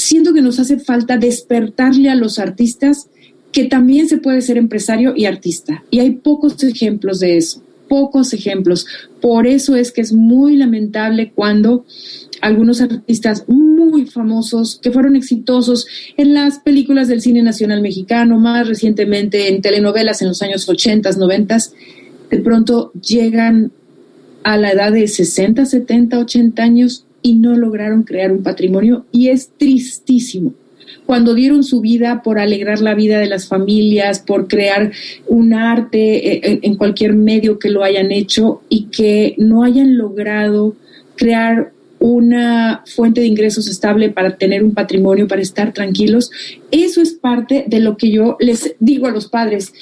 siento que nos hace falta despertarle a los artistas que también se puede ser empresario y artista. Y hay pocos ejemplos de eso, pocos ejemplos. Por eso es que es muy lamentable cuando algunos artistas muy famosos que fueron exitosos en las películas del cine nacional mexicano, más recientemente en telenovelas en los años 80, 90, de pronto llegan a la edad de 60, 70, 80 años y no lograron crear un patrimonio y es tristísimo. Cuando dieron su vida por alegrar la vida de las familias, por crear un arte eh, en cualquier medio que lo hayan hecho y que no hayan logrado crear una fuente de ingresos estable para tener un patrimonio, para estar tranquilos. Eso es parte de lo que yo les digo a los padres.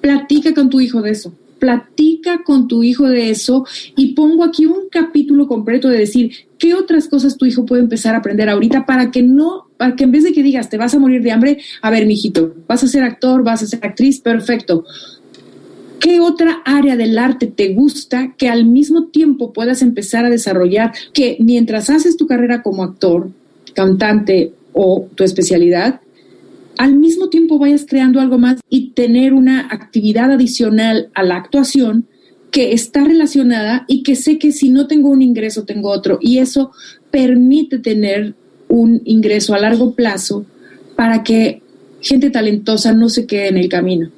Platica con tu hijo de eso. Platica con tu hijo de eso y pongo aquí un capítulo completo de decir qué otras cosas tu hijo puede empezar a aprender ahorita para que no, para que en vez de que digas te vas a morir de hambre, a ver, mijito, vas a ser actor, vas a ser actriz, perfecto ¿Qué otra área del arte te gusta que al mismo tiempo puedas empezar a desarrollar? Que mientras haces tu carrera como actor, cantante o tu especialidad, al mismo tiempo vayas creando algo más y tener una actividad adicional a la actuación que está relacionada y que sé que si no tengo un ingreso tengo otro y eso permite tener un ingreso a largo plazo para que gente talentosa no se quede en el camino.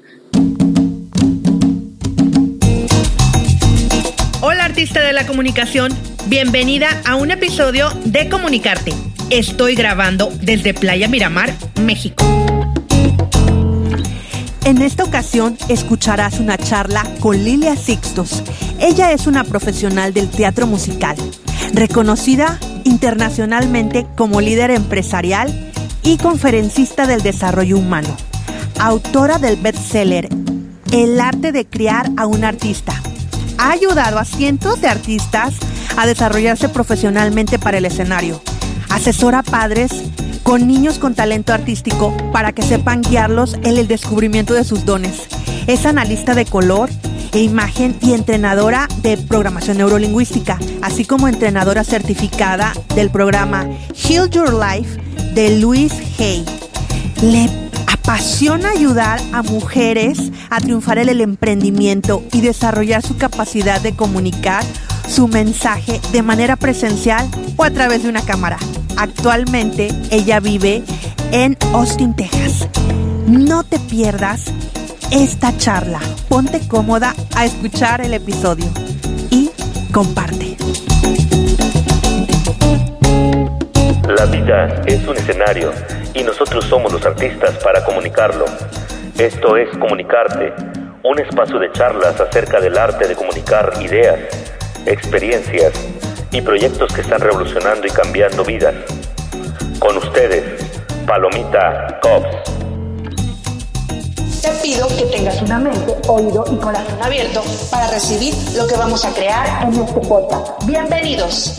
artista de la comunicación, bienvenida a un episodio de Comunicarte. Estoy grabando desde Playa Miramar, México. En esta ocasión escucharás una charla con Lilia Sixtos. Ella es una profesional del teatro musical, reconocida internacionalmente como líder empresarial y conferencista del desarrollo humano, autora del bestseller El arte de criar a un artista ha ayudado a cientos de artistas a desarrollarse profesionalmente para el escenario. Asesora padres con niños con talento artístico para que sepan guiarlos en el descubrimiento de sus dones. Es analista de color e imagen y entrenadora de programación neurolingüística, así como entrenadora certificada del programa Heal Your Life de Louis Hay. Le apasiona ayudar a mujeres a triunfar en el emprendimiento y desarrollar su capacidad de comunicar su mensaje de manera presencial o a través de una cámara. Actualmente ella vive en Austin, Texas. No te pierdas esta charla. Ponte cómoda a escuchar el episodio y comparte. La vida es un escenario y nosotros somos los artistas para comunicarlo. Esto es Comunicarte, un espacio de charlas acerca del arte de comunicar ideas, experiencias y proyectos que están revolucionando y cambiando vidas. Con ustedes, Palomita Cops. Te pido que tengas una mente, oído y corazón abierto para recibir lo que vamos a crear en este podcast. Bienvenidos.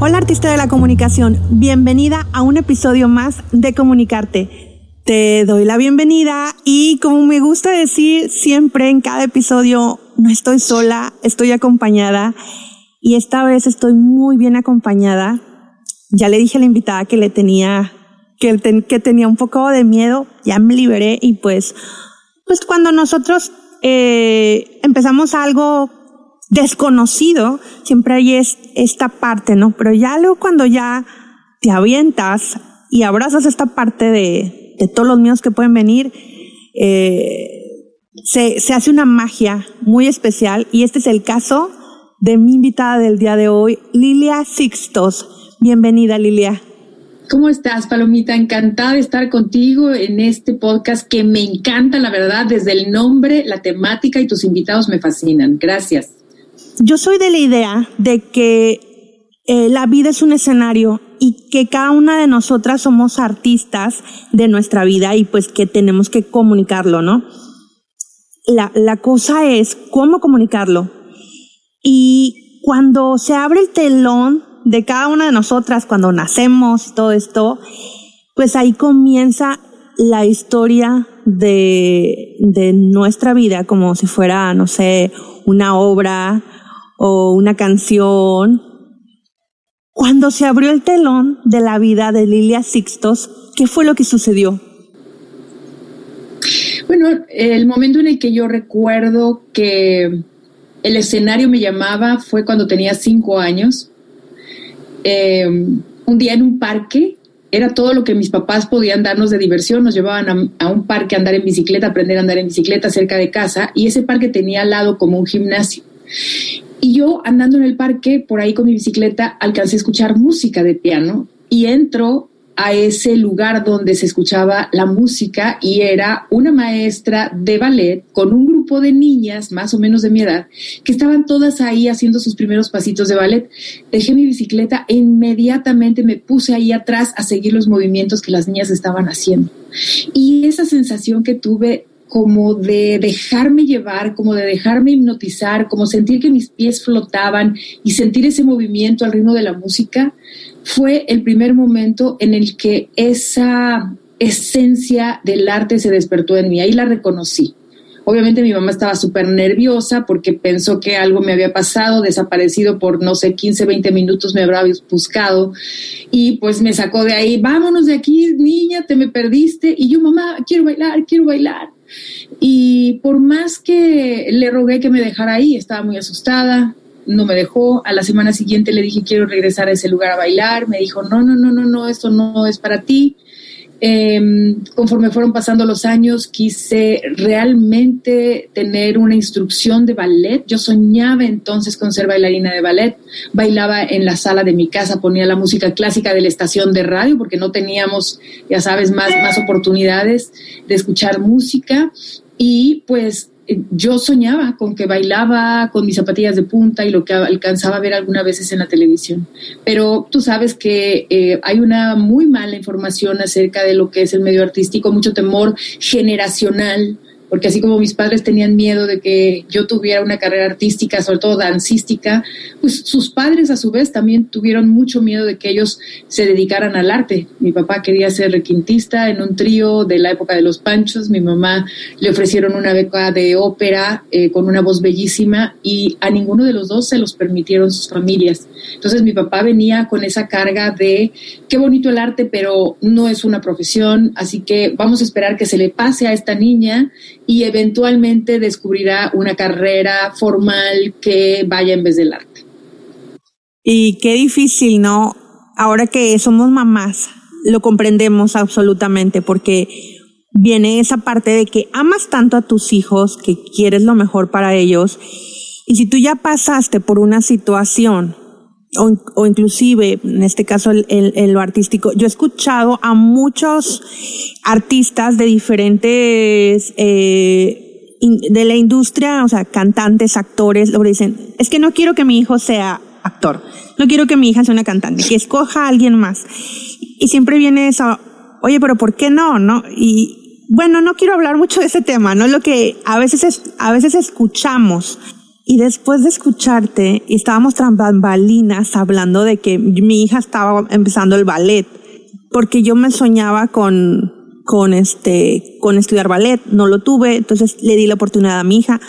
Hola artista de la comunicación, bienvenida a un episodio más de Comunicarte. Te doy la bienvenida y como me gusta decir siempre en cada episodio, no estoy sola, estoy acompañada y esta vez estoy muy bien acompañada. Ya le dije a la invitada que le tenía, que, que tenía un poco de miedo, ya me liberé y pues, pues cuando nosotros eh, empezamos algo desconocido, siempre hay esta parte, ¿no? Pero ya luego cuando ya te avientas y abrazas esta parte de, de todos los miedos que pueden venir, eh, se, se hace una magia muy especial y este es el caso de mi invitada del día de hoy, Lilia Sixtos. Bienvenida, Lilia. ¿Cómo estás, Palomita? Encantada de estar contigo en este podcast que me encanta, la verdad, desde el nombre, la temática y tus invitados me fascinan. Gracias yo soy de la idea de que eh, la vida es un escenario y que cada una de nosotras somos artistas de nuestra vida y pues que tenemos que comunicarlo, ¿no? La, la cosa es cómo comunicarlo. Y cuando se abre el telón de cada una de nosotras, cuando nacemos y todo esto, pues ahí comienza la historia de, de nuestra vida como si fuera, no sé, una obra o una canción. Cuando se abrió el telón de la vida de Lilia Sixtos, ¿qué fue lo que sucedió? Bueno, el momento en el que yo recuerdo que el escenario me llamaba fue cuando tenía cinco años. Eh, un día en un parque, era todo lo que mis papás podían darnos de diversión. Nos llevaban a, un parque a andar en bicicleta, aprender a andar en bicicleta cerca de casa, y ese parque tenía al lado como un gimnasio. Y yo andando en el parque, por ahí con mi bicicleta, alcancé a escuchar música de piano y entro a ese lugar donde se escuchaba la música y era una maestra de ballet con un grupo de niñas más o menos de mi edad que estaban todas ahí haciendo sus primeros pasitos de ballet. Dejé mi bicicleta e inmediatamente me puse ahí atrás a seguir los movimientos que las niñas estaban haciendo. Y esa sensación que tuve como de dejarme llevar, como de dejarme hipnotizar, como sentir que mis pies flotaban y sentir ese movimiento al ritmo de la música, fue el primer momento en el que esa esencia del arte se despertó en mí. Ahí la reconocí. Obviamente mi mamá estaba súper nerviosa porque pensó que algo me había pasado, desaparecido por, no sé, 15, 20 minutos me habrá buscado y pues me sacó de ahí, vámonos de aquí, niña, te me perdiste. Y yo, mamá, quiero bailar, quiero bailar. Y por más que le rogué que me dejara ahí, estaba muy asustada, no me dejó. A la semana siguiente le dije, quiero regresar a ese lugar a bailar. Me dijo, no, no, no, no, no, esto no es para ti. Em, conforme fueron pasando los años, quise realmente tener una instrucción de ballet. Yo soñaba entonces con ser bailarina de ballet. Bailaba en la sala de mi casa, ponía la música clásica de la estación de radio porque no teníamos, ya sabes, más, más oportunidades de escuchar música. Y pues yo soñaba con que bailaba con mis zapatillas de punta y lo que alcanzaba a ver algunas veces en la televisión. Pero tú sabes que eh, hay una muy mala información acerca de lo que es el medio artístico, mucho temor generacional porque así como mis padres tenían miedo de que yo tuviera una carrera artística, sobre todo dancística, pues sus padres a su vez también tuvieron mucho miedo de que ellos se dedicaran al arte. Mi papá quería ser requintista en un trío de la época de los Panchos, mi mamá le ofrecieron una beca de ópera eh, con una voz bellísima y a ninguno de los dos se los permitieron sus familias. Entonces mi papá venía con esa carga de qué bonito el arte, pero no es una profesión, así que vamos a esperar que se le pase a esta niña y eventualmente descubrirá una carrera formal que vaya en vez del arte. Y qué difícil, ¿no? Ahora que somos mamás, lo comprendemos absolutamente porque viene esa parte de que amas tanto a tus hijos, que quieres lo mejor para ellos, y si tú ya pasaste por una situación o, o, inclusive, en este caso, en lo artístico, yo he escuchado a muchos artistas de diferentes, eh, de la industria, o sea, cantantes, actores, lo dicen, es que no quiero que mi hijo sea actor, no quiero que mi hija sea una cantante, que escoja a alguien más. Y siempre viene eso, oye, pero ¿por qué no? ¿No? Y bueno, no quiero hablar mucho de ese tema, ¿no? Lo que a veces, es, a veces escuchamos y después de escucharte, estábamos tras bambalinas hablando de que mi hija estaba empezando el ballet, porque yo me soñaba con, con este, con estudiar ballet, no lo tuve, entonces le di la oportunidad a mi hija.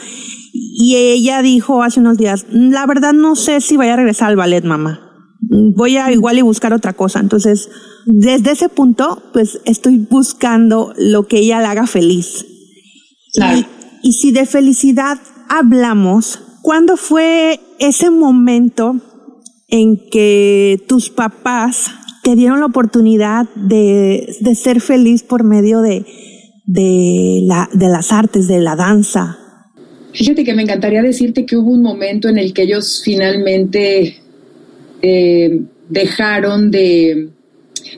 Y ella dijo hace unos días, la verdad no sé si vaya a regresar al ballet, mamá. Voy a igual y buscar otra cosa. Entonces, desde ese punto, pues estoy buscando lo que ella le haga feliz. Y, y si de felicidad hablamos, ¿Cuándo fue ese momento en que tus papás te dieron la oportunidad de, ser feliz por medio de, de, la, de las artes, de la danza? Fíjate que me encantaría decirte que hubo un momento en el que ellos finalmente eh, dejaron de,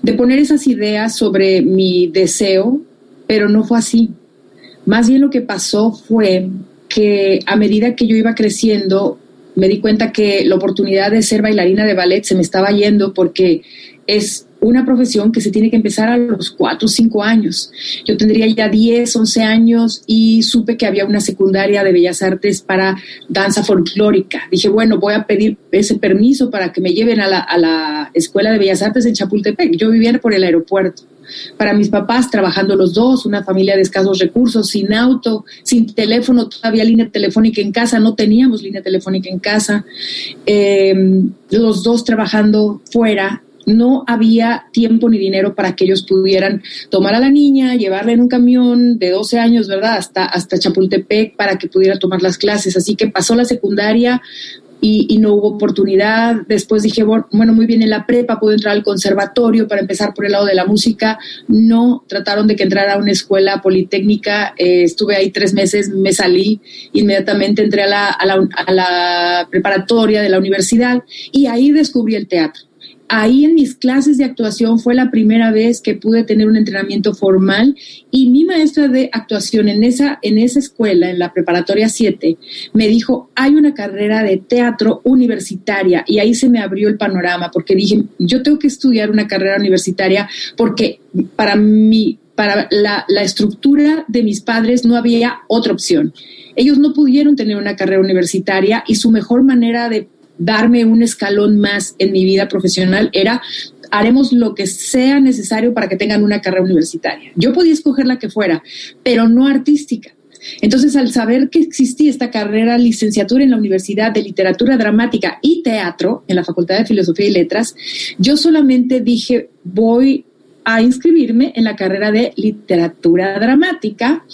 de poner esas ideas sobre mi deseo, pero no fue así. Más bien lo que pasó fue que a medida que yo iba creciendo, me di cuenta que la oportunidad de ser bailarina de ballet se me estaba yendo porque es una profesión que se tiene que empezar a los 4 o 5 años. Yo tendría ya 10, 11 años y supe que había una secundaria de Bellas Artes para danza folclórica. Dije, bueno, voy a pedir ese permiso para que me lleven a la, a la Escuela de Bellas Artes en Chapultepec. Yo vivía por el aeropuerto. Para mis papás, trabajando los dos, una familia de escasos recursos, sin auto, sin teléfono, todavía línea telefónica en casa, no teníamos línea telefónica en casa, em, los dos trabajando fuera, no había tiempo ni dinero para que ellos pudieran tomar a la niña, llevarla en un camión de 12 años, ¿verdad? Hasta, hasta Chapultepec para que pudiera tomar las clases. Así que pasó la secundaria, y, no hubo oportunidad. Después dije, bueno, muy bien, en la prepa pude entrar al conservatorio para empezar por el lado de la música. No trataron de que entrara a una escuela politécnica. Eh, estuve ahí tres meses, me salí, inmediatamente entré a la, a la, a la preparatoria de la universidad y ahí descubrí el teatro ahí en mis clases de actuación fue la primera vez que pude tener un entrenamiento formal y mi maestra de actuación en esa, en esa escuela, en la preparatoria 7, me dijo, hay una carrera de teatro universitaria y ahí se me abrió el panorama porque dije, yo tengo que estudiar una carrera universitaria porque para mí, para la, la estructura de mis padres no había otra opción. Ellos no pudieron tener una carrera universitaria y su mejor manera de darme un escalón más en mi vida profesional era haremos lo que sea necesario para que tengan una carrera universitaria. Yo podía escoger la que fuera, pero no artística. Entonces, al saber que existía esta carrera licenciatura en la Universidad de Literatura Dramática y Teatro, en la Facultad de Filosofía y Letras, yo solamente dije, voy a inscribirme en la carrera de Literatura Dramática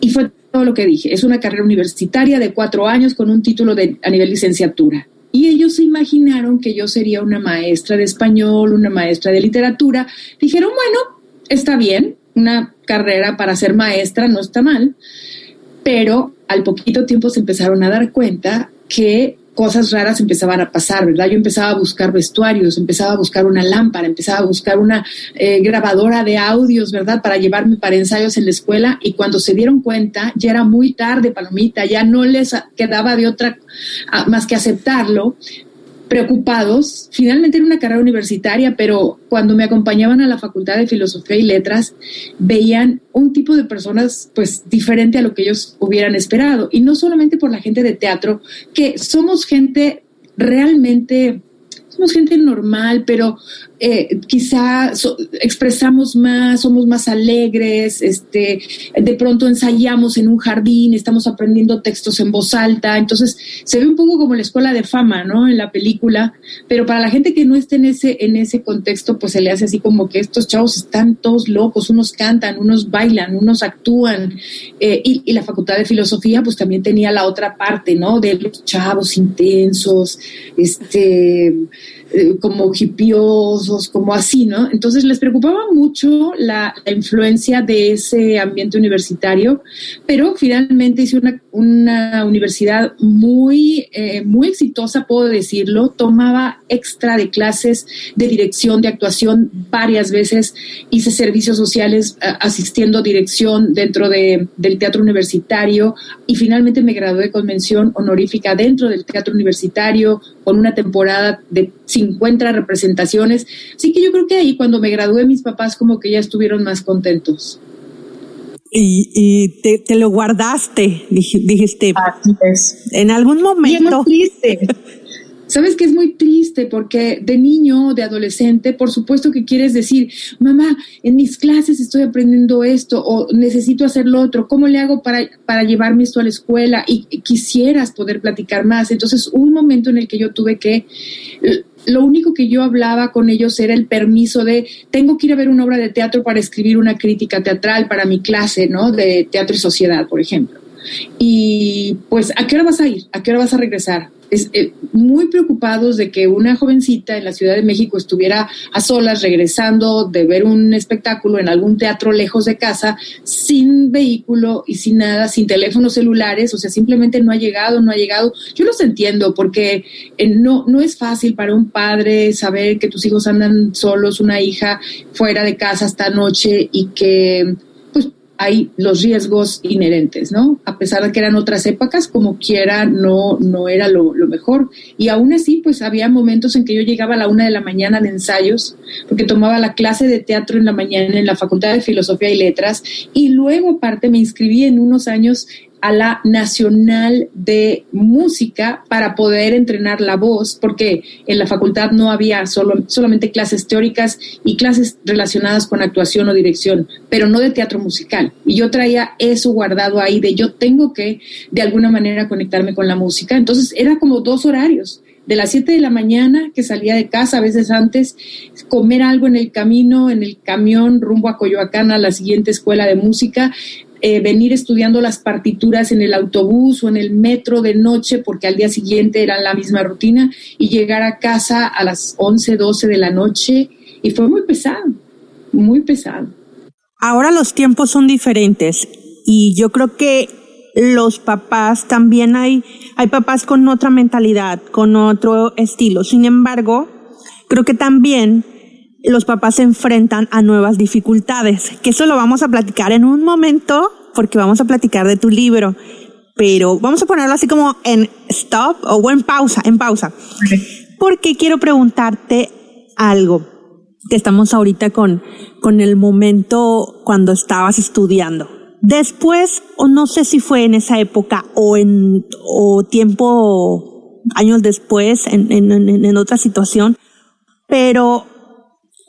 y fue todo lo que dije. Es una carrera universitaria de cuatro años con un título de, a nivel licenciatura. Y ellos se imaginaron que yo sería una maestra de español, una maestra de literatura. Dijeron, bueno, está bien, una carrera para ser maestra no está mal, pero al poquito tiempo se empezaron a dar cuenta que cosas raras empezaban a pasar, ¿verdad? Yo empezaba a buscar vestuarios, empezaba a buscar una lámpara, empezaba a buscar una eh, grabadora de audios, ¿verdad? Para llevarme para ensayos en la escuela y cuando se dieron cuenta ya era muy tarde, palomita, ya no les quedaba de otra más que aceptarlo, preocupados. Finalmente era una carrera universitaria, pero cuando me acompañaban a la Facultad de Filosofía y Letras, veían un tipo de personas pues diferente a lo que ellos hubieran esperado. Y no solamente por la gente de teatro, que somos gente realmente somos gente normal, pero eh, quizá expresamos más, somos más alegres, este, de pronto ensayamos en un jardín, estamos aprendiendo textos en voz alta, entonces se ve un poco como la escuela de fama, ¿no? En la película, pero para la gente que no esté en ese, en ese contexto, pues se le hace así como que estos chavos están todos locos, unos cantan, unos bailan, unos actúan, eh, y, y la facultad de filosofía pues también tenía la otra parte, ¿no? De los chavos intensos, este eh, como hipiosos, como así, ¿no? Entonces les preocupaba mucho la, influencia de ese ambiente universitario, pero finalmente hice una, universidad muy, eh, muy exitosa, puedo decirlo. Tomaba extra de clases de dirección, de actuación varias veces. Hice servicios sociales eh, asistiendo dirección dentro de, del teatro universitario y finalmente me gradué con mención honorífica dentro del teatro universitario con una temporada de 50 representaciones. Así que yo creo que ahí cuando me gradué mis papás como que ya estuvieron más contentos. Y, te, lo guardaste, dijiste. Así es. En algún momento. triste. Sabes que es muy triste porque de niño, de adolescente, por supuesto que quieres decir, mamá, en mis clases estoy aprendiendo esto o necesito hacer lo otro, ¿cómo le hago para, para llevarme esto a la escuela? Y quisieras poder platicar más. Entonces, un momento en el que yo tuve que lo único que yo hablaba con ellos era el permiso de tengo que ir a ver una obra de teatro para escribir una crítica teatral para mi clase, ¿no? De teatro y sociedad, por ejemplo. Y pues, ¿a qué hora vas a ir? ¿A qué hora vas a regresar? Es, eh, muy preocupados de que una jovencita en la Ciudad de México estuviera a solas regresando de ver un espectáculo en algún teatro lejos de casa, sin vehículo y sin nada, sin teléfonos celulares, o sea, simplemente no ha llegado, no ha llegado. Yo los entiendo porque eh, no, no es fácil para un padre saber que tus hijos andan solos, una hija fuera de casa esta noche y que hay los riesgos inherentes, ¿no? A pesar de que eran otras épocas, como quiera, no, no era lo, mejor. Y aún así, pues había momentos en que yo llegaba a la una de la mañana de ensayos, porque tomaba la clase de teatro en la mañana en la Facultad de Filosofía y Letras, y luego aparte me inscribí en unos años a la Nacional de Música para poder entrenar la voz, porque en la facultad no había solo, solamente clases teóricas y clases relacionadas con actuación o dirección, pero no de teatro musical. Y yo traía eso guardado ahí de yo tengo que de alguna manera conectarme con la música. Entonces era como dos horarios de las 7 de la mañana que salía de casa, a veces antes, comer algo en el camino, en el camión rumbo a Coyoacán a la siguiente escuela de música, eh, venir estudiando las partituras en el autobús o en el metro de noche, porque al día siguiente era la misma rutina, y llegar a casa a las 11, 12 de la noche, y fue muy pesado, muy pesado. Ahora los tiempos son diferentes y yo creo que los papás también hay, hay papás con otra mentalidad, con otro estilo. Sin embargo, creo que también los papás se enfrentan a nuevas dificultades, que eso lo vamos a platicar en un momento, porque vamos a platicar de tu libro, pero vamos a ponerlo así como en stop o en pausa, en pausa. Porque quiero preguntarte algo, que estamos ahorita con, con el momento cuando estabas estudiando. Después, o no sé si fue en esa época o en o tiempo, años después, en, en, en otra situación, pero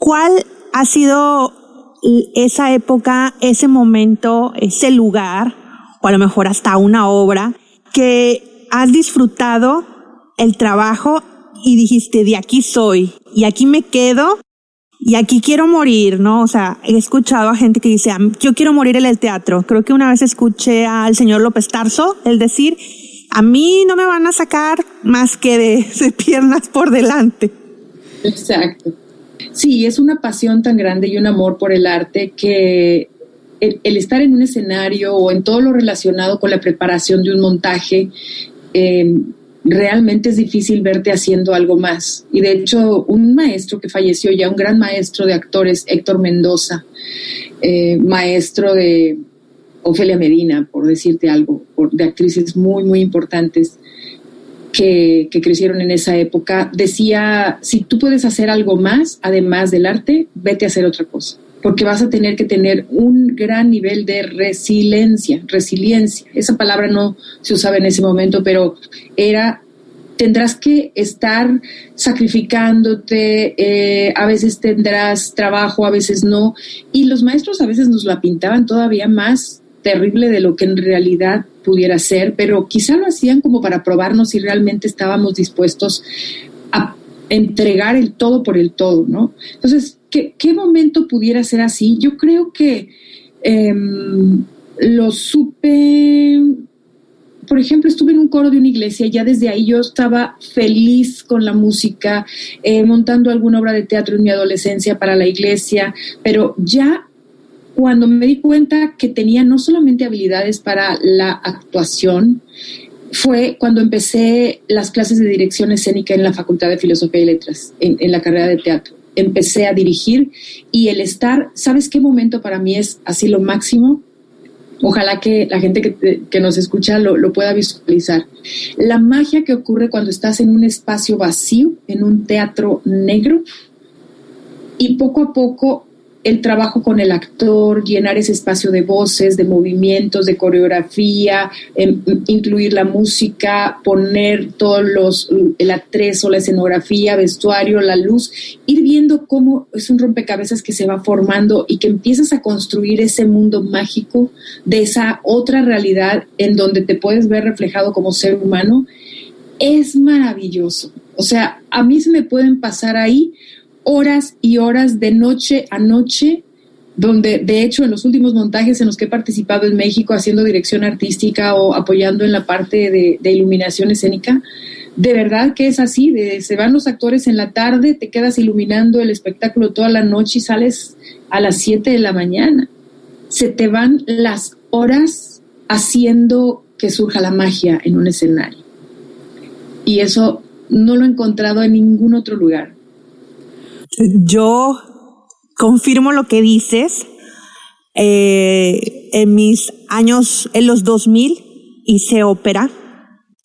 ¿cuál ha sido esa época, ese momento, ese lugar, o a lo mejor hasta una obra, que has disfrutado el trabajo y dijiste, de aquí soy, y aquí me quedo, y aquí quiero morir, ¿no? O sea, he escuchado a gente que dice, yo quiero morir en el teatro. Creo que una vez escuché al señor López Tarso, el decir, a mí no me van a sacar más que de, piernas por delante. Exacto. Sí, es una pasión tan grande y un amor por el arte que el, estar en un escenario o en todo lo relacionado con la preparación de un montaje, eh, realmente es difícil verte haciendo algo más. Y de hecho, un maestro que falleció ya, un gran maestro de actores, Héctor Mendoza, eh, maestro de Ofelia Medina, por decirte algo, de actrices muy, muy importantes que, crecieron en esa época, decía, si tú puedes hacer algo más, además del arte, vete a hacer otra cosa porque vas a tener que tener un gran nivel de resiliencia, resiliencia. Esa palabra no se usaba en ese momento, pero era tendrás que estar sacrificándote, eh, a veces tendrás trabajo, a veces no, y los maestros a veces nos la pintaban todavía más terrible de lo que en realidad pudiera ser, pero quizá lo hacían como para probarnos si realmente estábamos dispuestos a entregar el todo por el todo, ¿no? Entonces, ¿qué, momento pudiera ser así? Yo creo que em, lo supe, por ejemplo, estuve en un coro de una iglesia, ya desde ahí yo estaba feliz con la música, eh, montando alguna obra de teatro en mi adolescencia para la iglesia, pero ya cuando me di cuenta que tenía no solamente habilidades para la actuación, fue cuando empecé las clases de dirección escénica en la Facultad de Filosofía y Letras, en, la carrera de teatro. Empecé a dirigir y el estar, ¿sabes qué momento para mí es así lo máximo? Ojalá que la gente que, nos escucha lo, lo, pueda visualizar. La magia que ocurre cuando estás en un espacio vacío, en un teatro negro, y poco a poco el trabajo con el actor, llenar ese espacio de voces, de movimientos, de coreografía, em, incluir la música, poner todos los, el atrezo, la escenografía, vestuario, la luz, ir viendo cómo es un rompecabezas que se va formando y que empiezas a construir ese mundo mágico de esa otra realidad en donde te puedes ver reflejado como ser humano, es maravilloso. O sea, a mí se me pueden pasar ahí horas y horas de noche a noche, donde de hecho en los últimos montajes en los que he participado en México haciendo dirección artística o apoyando en la parte de, iluminación escénica, de verdad que es así, de, se van los actores en la tarde, te quedas iluminando el espectáculo toda la noche y sales a las 7 de la mañana. Se te van las horas haciendo que surja la magia en un escenario. Y eso no lo he encontrado en ningún otro lugar. Yo confirmo lo que dices. Eh, en mis años, en los 2000, hice ópera.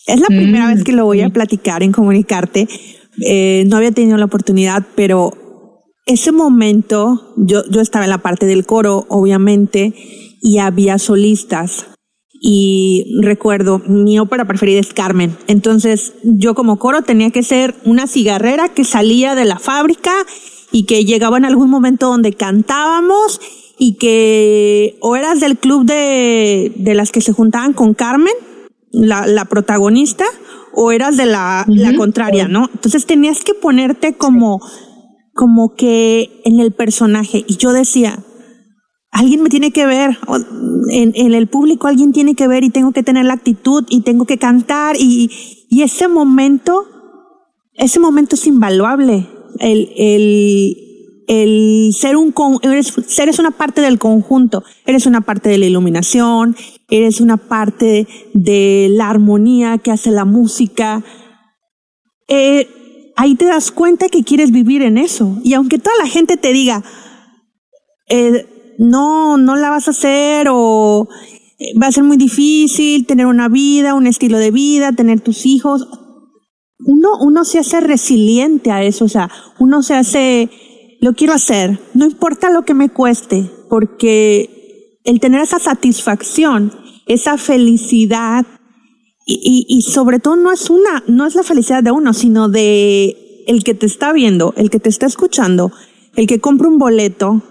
Es la primera vez que lo voy a mm. platicar en comunicarte. Eh, no había tenido la oportunidad, pero ese momento, yo, yo estaba en la parte del coro, obviamente, y había solistas. Y recuerdo, mi ópera preferida es Carmen. Entonces yo como coro tenía que ser una cigarrera que salía de la fábrica y que llegaba en algún momento donde cantábamos y que o eras del club de, de las que se juntaban con Carmen, la, la protagonista, o eras de la, la contraria, ¿no? Entonces tenías que ponerte como, como que en el personaje. Y yo decía, alguien me tiene que ver, en, el público alguien tiene que ver y tengo que tener la actitud y tengo que cantar y, ese momento, ese momento es invaluable. El, el, el ser un, una parte del conjunto, eres una parte de la iluminación, eres una parte de la armonía que hace la música. Eh, ahí te das cuenta que quieres vivir en eso. Y aunque toda la gente te diga, eh, no, no la vas a hacer o eh, va a ser muy difícil tener una vida, un estilo de vida, tener tus hijos. Uno, uno se hace resiliente a eso, o sea, uno se hace, lo quiero hacer, no importa lo que me cueste, porque el tener esa satisfacción, esa felicidad, y, y, y sobre todo no es una, no es la felicidad de uno, sino de el que te está viendo, el que te está escuchando, el que compra un boleto,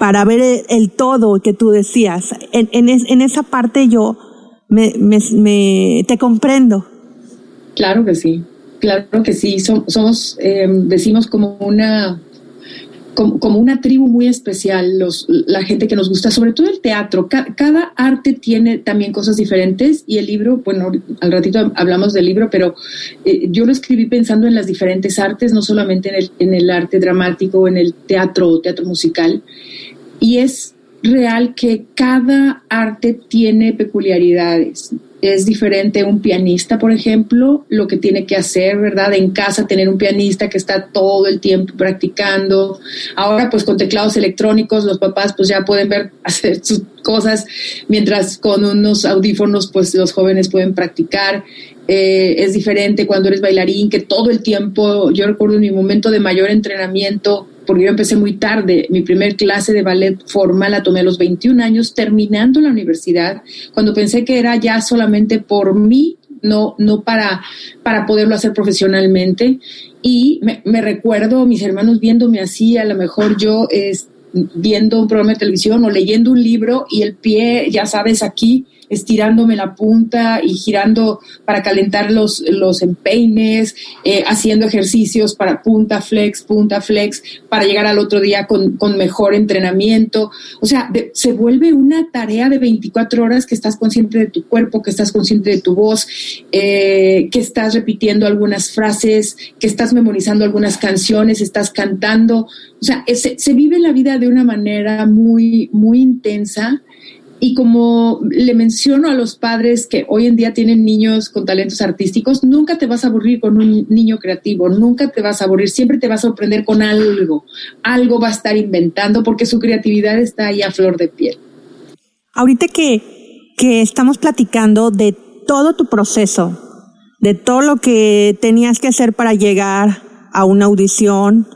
para ver el, todo que tú decías. En, en, en esa parte yo me, me, me, te comprendo. Claro que sí, claro que sí. somos, eh, decimos como una como, una tribu muy especial, los, la gente que nos gusta, sobre todo el teatro. cada arte tiene también cosas diferentes y el libro, bueno, al ratito hablamos del libro, pero eh, yo lo escribí pensando en las diferentes artes, no solamente en el, en el arte dramático, en el teatro o teatro musical. Y es real que cada arte tiene peculiaridades es diferente un pianista, por ejemplo, lo que tiene que hacer, ¿verdad? En casa tener un pianista que está todo el tiempo practicando. Ahora, pues con teclados electrónicos, los papás pues ya pueden ver hacer sus cosas, mientras con unos audífonos, pues los jóvenes pueden practicar. Eh, es diferente cuando eres bailarín, que todo el tiempo, yo recuerdo en mi momento de mayor entrenamiento, porque yo empecé muy tarde. Mi primer clase de ballet formal la tomé a los 21 años, terminando la universidad, cuando pensé que era ya solamente por mí, no, no para, para poderlo hacer profesionalmente. Y me, recuerdo mis hermanos viéndome así, a lo mejor yo es, viendo un programa de televisión o leyendo un libro y el pie, ya sabes, aquí estirándome la punta y girando para calentar los, los empeines, eh, haciendo ejercicios para punta flex, punta flex, para llegar al otro día con, con mejor entrenamiento. O sea, se vuelve una tarea de 24 horas que estás consciente de tu cuerpo, que estás consciente de tu voz, eh, que estás repitiendo algunas frases, que estás memorizando algunas canciones, estás cantando. O sea, se, se vive la vida de una manera muy, muy intensa y como le menciono a los padres que hoy en día tienen niños con talentos artísticos, nunca te vas a aburrir con un niño creativo, nunca te vas a aburrir, siempre te vas a sorprender con algo. Algo va a estar inventando porque su creatividad está ahí a flor de piel. Ahorita que, que estamos platicando de todo tu proceso, de todo lo que tenías que hacer para llegar a una audición,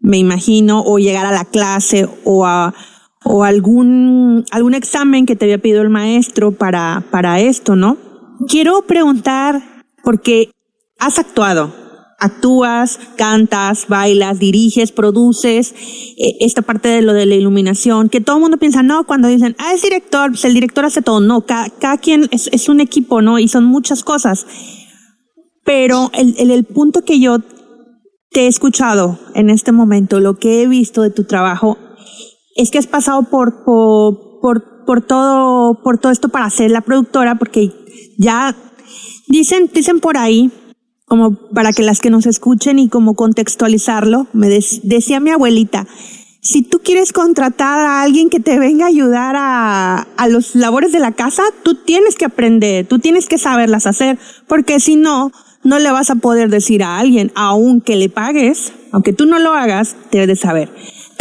me imagino, o llegar a la clase o a o algún, algún examen que te había pedido el maestro para, para esto, ¿no? Quiero preguntar, porque has actuado, actúas, cantas, bailas, diriges, produces, eh, esta parte de lo de la iluminación, que todo el mundo piensa, no, cuando dicen, ah, es director, pues el director hace todo, no, cada, cada quien es, es, un equipo, ¿no? Y son muchas cosas. Pero el, el, el punto que yo te he escuchado en este momento, lo que he visto de tu trabajo, es que has pasado por, por, por, por todo, por todo esto para ser la productora, porque ya dicen, dicen por ahí, como para que las que nos escuchen y como contextualizarlo, me decía mi abuelita, si tú quieres contratar a alguien que te venga a ayudar a, a los labores de la casa, tú tienes que aprender, tú tienes que saberlas hacer, porque si no, no le vas a poder decir a alguien, aunque le pagues, aunque tú no lo hagas, debes de saber.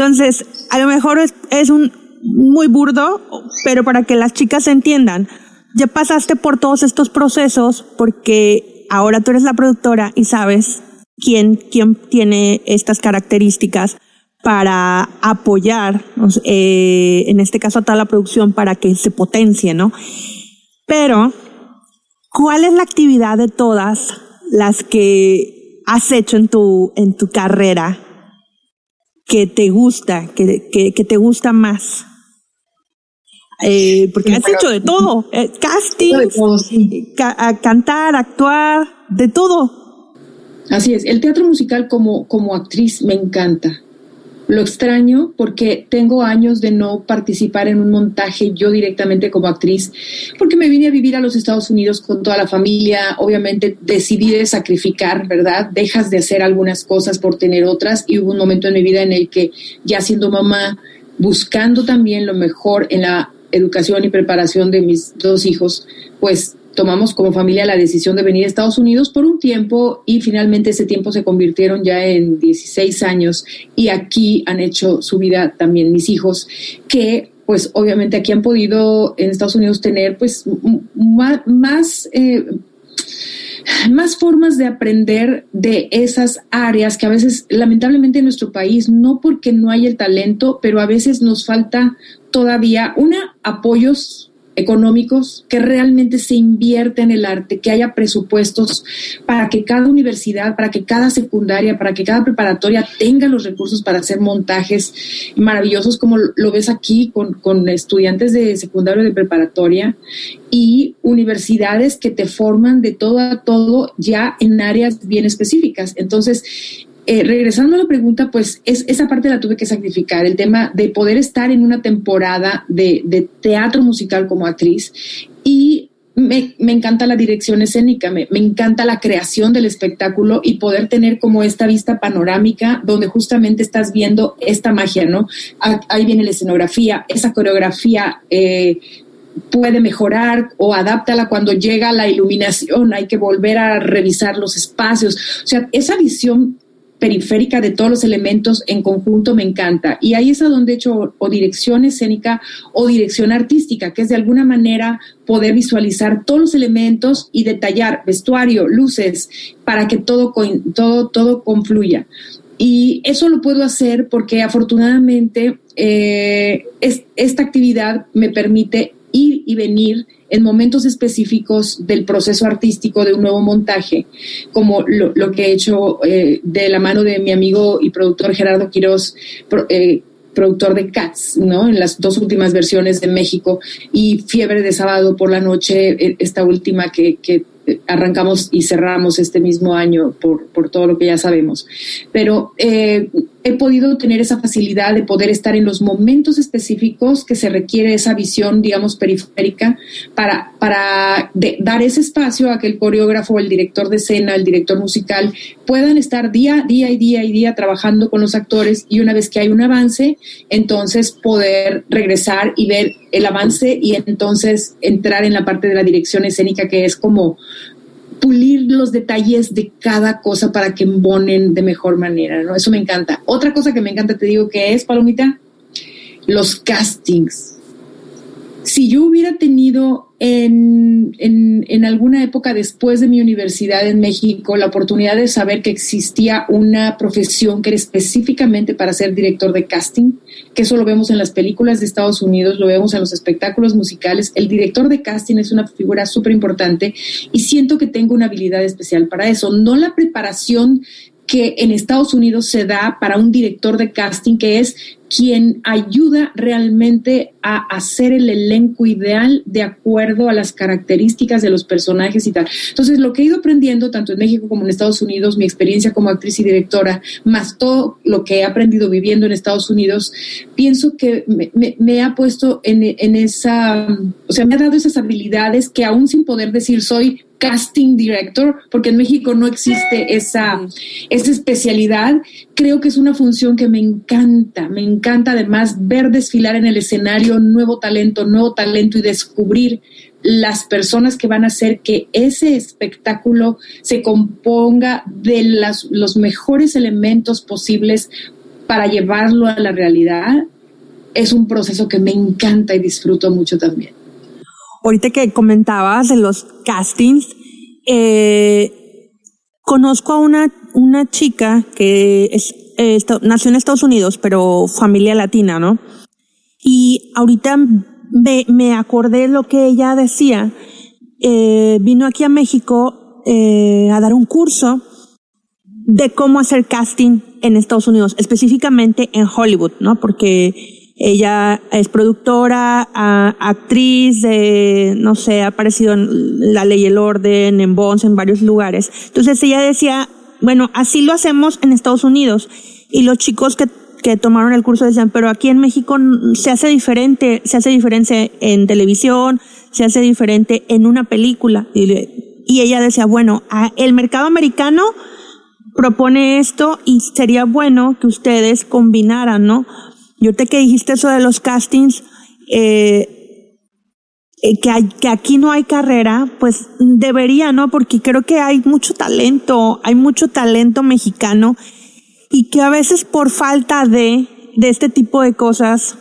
Entonces, a lo mejor es, un muy burdo, pero para que las chicas entiendan, ya pasaste por todos estos procesos porque ahora tú eres la productora y sabes quién, quién tiene estas características para apoyar, eh, en este caso a toda la producción, para que se potencie, ¿no? Pero, ¿cuál es la actividad de todas las que has hecho en tu, en tu carrera que te gusta, que, que, te gusta más? Eh, porque has hecho de todo, eh, casting, cantar, actuar, de todo. Así es, el teatro musical como, como actriz me encanta. Lo extraño porque tengo años de no participar en un montaje yo directamente como actriz, porque me vine a vivir a los Estados Unidos con toda la familia, obviamente decidí de sacrificar, ¿verdad? Dejas de hacer algunas cosas por tener otras y hubo un momento en mi vida en el que ya siendo mamá, buscando también lo mejor en la educación y preparación de mis dos hijos, pues tomamos como familia la decisión de venir a Estados Unidos por un tiempo y finalmente ese tiempo se convirtieron ya en 16 años y aquí han hecho su vida también mis hijos que pues obviamente aquí han podido en Estados Unidos tener pues más, eh, más formas de aprender de esas áreas que a veces lamentablemente en nuestro país no porque no hay el talento pero a veces nos falta todavía una apoyos económicos, que realmente se invierte en el arte, que haya presupuestos para que cada universidad, para que cada secundaria, para que cada preparatoria tenga los recursos para hacer montajes maravillosos como lo ves aquí con, con estudiantes de secundario de preparatoria y universidades que te forman de todo a todo ya en áreas bien específicas. Entonces, eh, regresando a la pregunta, pues es, esa parte la tuve que sacrificar, el tema de poder estar en una temporada de, teatro musical como actriz y me, encanta la dirección escénica, me, encanta la creación del espectáculo y poder tener como esta vista panorámica donde justamente estás viendo esta magia, ¿no? Ahí viene la escenografía, esa coreografía eh, puede mejorar o adáptala cuando llega la iluminación, hay que volver a revisar los espacios. O sea, esa visión periférica de todos los elementos en conjunto me encanta. Y ahí es a donde he hecho o dirección escénica o dirección artística, que es de alguna manera poder visualizar todos los elementos y detallar vestuario, luces, para que todo, todo, todo confluya. Y eso lo puedo hacer porque afortunadamente eh, esta actividad me permite ir y venir en momentos específicos del proceso artístico de un nuevo montaje, como lo, que he hecho eh, de la mano de mi amigo y productor Gerardo Quiroz, eh, productor de Cats, ¿no? En las dos últimas versiones de México y Fiebre de Sábado por la Noche, eh, esta última que, que arrancamos y cerramos este mismo año por, por todo lo que ya sabemos. Pero eh, he podido tener esa facilidad de poder estar en los momentos específicos que se requiere esa visión, digamos, periférica para, para dar ese espacio a que el coreógrafo, el director de escena, el director musical puedan estar día, día y día y día trabajando con los actores y una vez que hay un avance, entonces poder regresar y ver el avance y entonces entrar en la parte de la dirección escénica que es como pulir los detalles de cada cosa para que embonen de mejor manera, ¿no? Eso me encanta. Otra cosa que me encanta, te digo, que es, Palomita, los castings. Si yo hubiera tenido en, en, alguna época después de mi universidad en México la oportunidad de saber que existía una profesión que era específicamente para ser director de casting, que eso lo vemos en las películas de Estados Unidos, lo vemos en los espectáculos musicales. El director de casting es una figura súper importante y siento que tengo una habilidad especial para eso. No la preparación que en Estados Unidos se da para un director de casting, que es quien ayuda realmente a hacer el elenco ideal de acuerdo a las características de los personajes y tal. Entonces, lo que he ido aprendiendo tanto en México como en Estados Unidos, mi experiencia como actriz y directora, más todo lo que he aprendido viviendo en Estados Unidos, pienso que me, ha puesto en, en esa, o sea, me ha dado esas habilidades que aún sin poder decir soy casting director, porque en México no existe esa, esa especialidad. Creo que es una función que me encanta, me encanta además ver desfilar en el escenario nuevo talento, nuevo talento y descubrir las personas que van a hacer que ese espectáculo se componga de las, los mejores elementos posibles para llevarlo a la realidad, es un proceso que me encanta y disfruto mucho también ahorita que comentabas de los castings, eh, conozco a una, una chica que es, eh, nació en Estados Unidos, pero familia latina, ¿no? Y ahorita me, me acordé lo que ella decía, eh, vino aquí a México eh, a dar un curso de cómo hacer casting en Estados Unidos, específicamente en Hollywood, ¿no? Porque ella es productora, actriz, de, no sé, ha aparecido en La Ley y el Orden, en Bones, en varios lugares. Entonces ella decía, bueno, así lo hacemos en Estados Unidos. Y los chicos que, que tomaron el curso decían, pero aquí en México se hace diferente, se hace diferente en televisión, se hace diferente en una película. Y, y ella decía, bueno, el mercado americano propone esto y sería bueno que ustedes combinaran, ¿no? Yo te que dijiste eso de los castings, eh, eh, que, aquí no hay carrera, pues debería, ¿no? Porque creo que hay mucho talento, hay mucho talento mexicano y que a veces por falta de, de este tipo de cosas,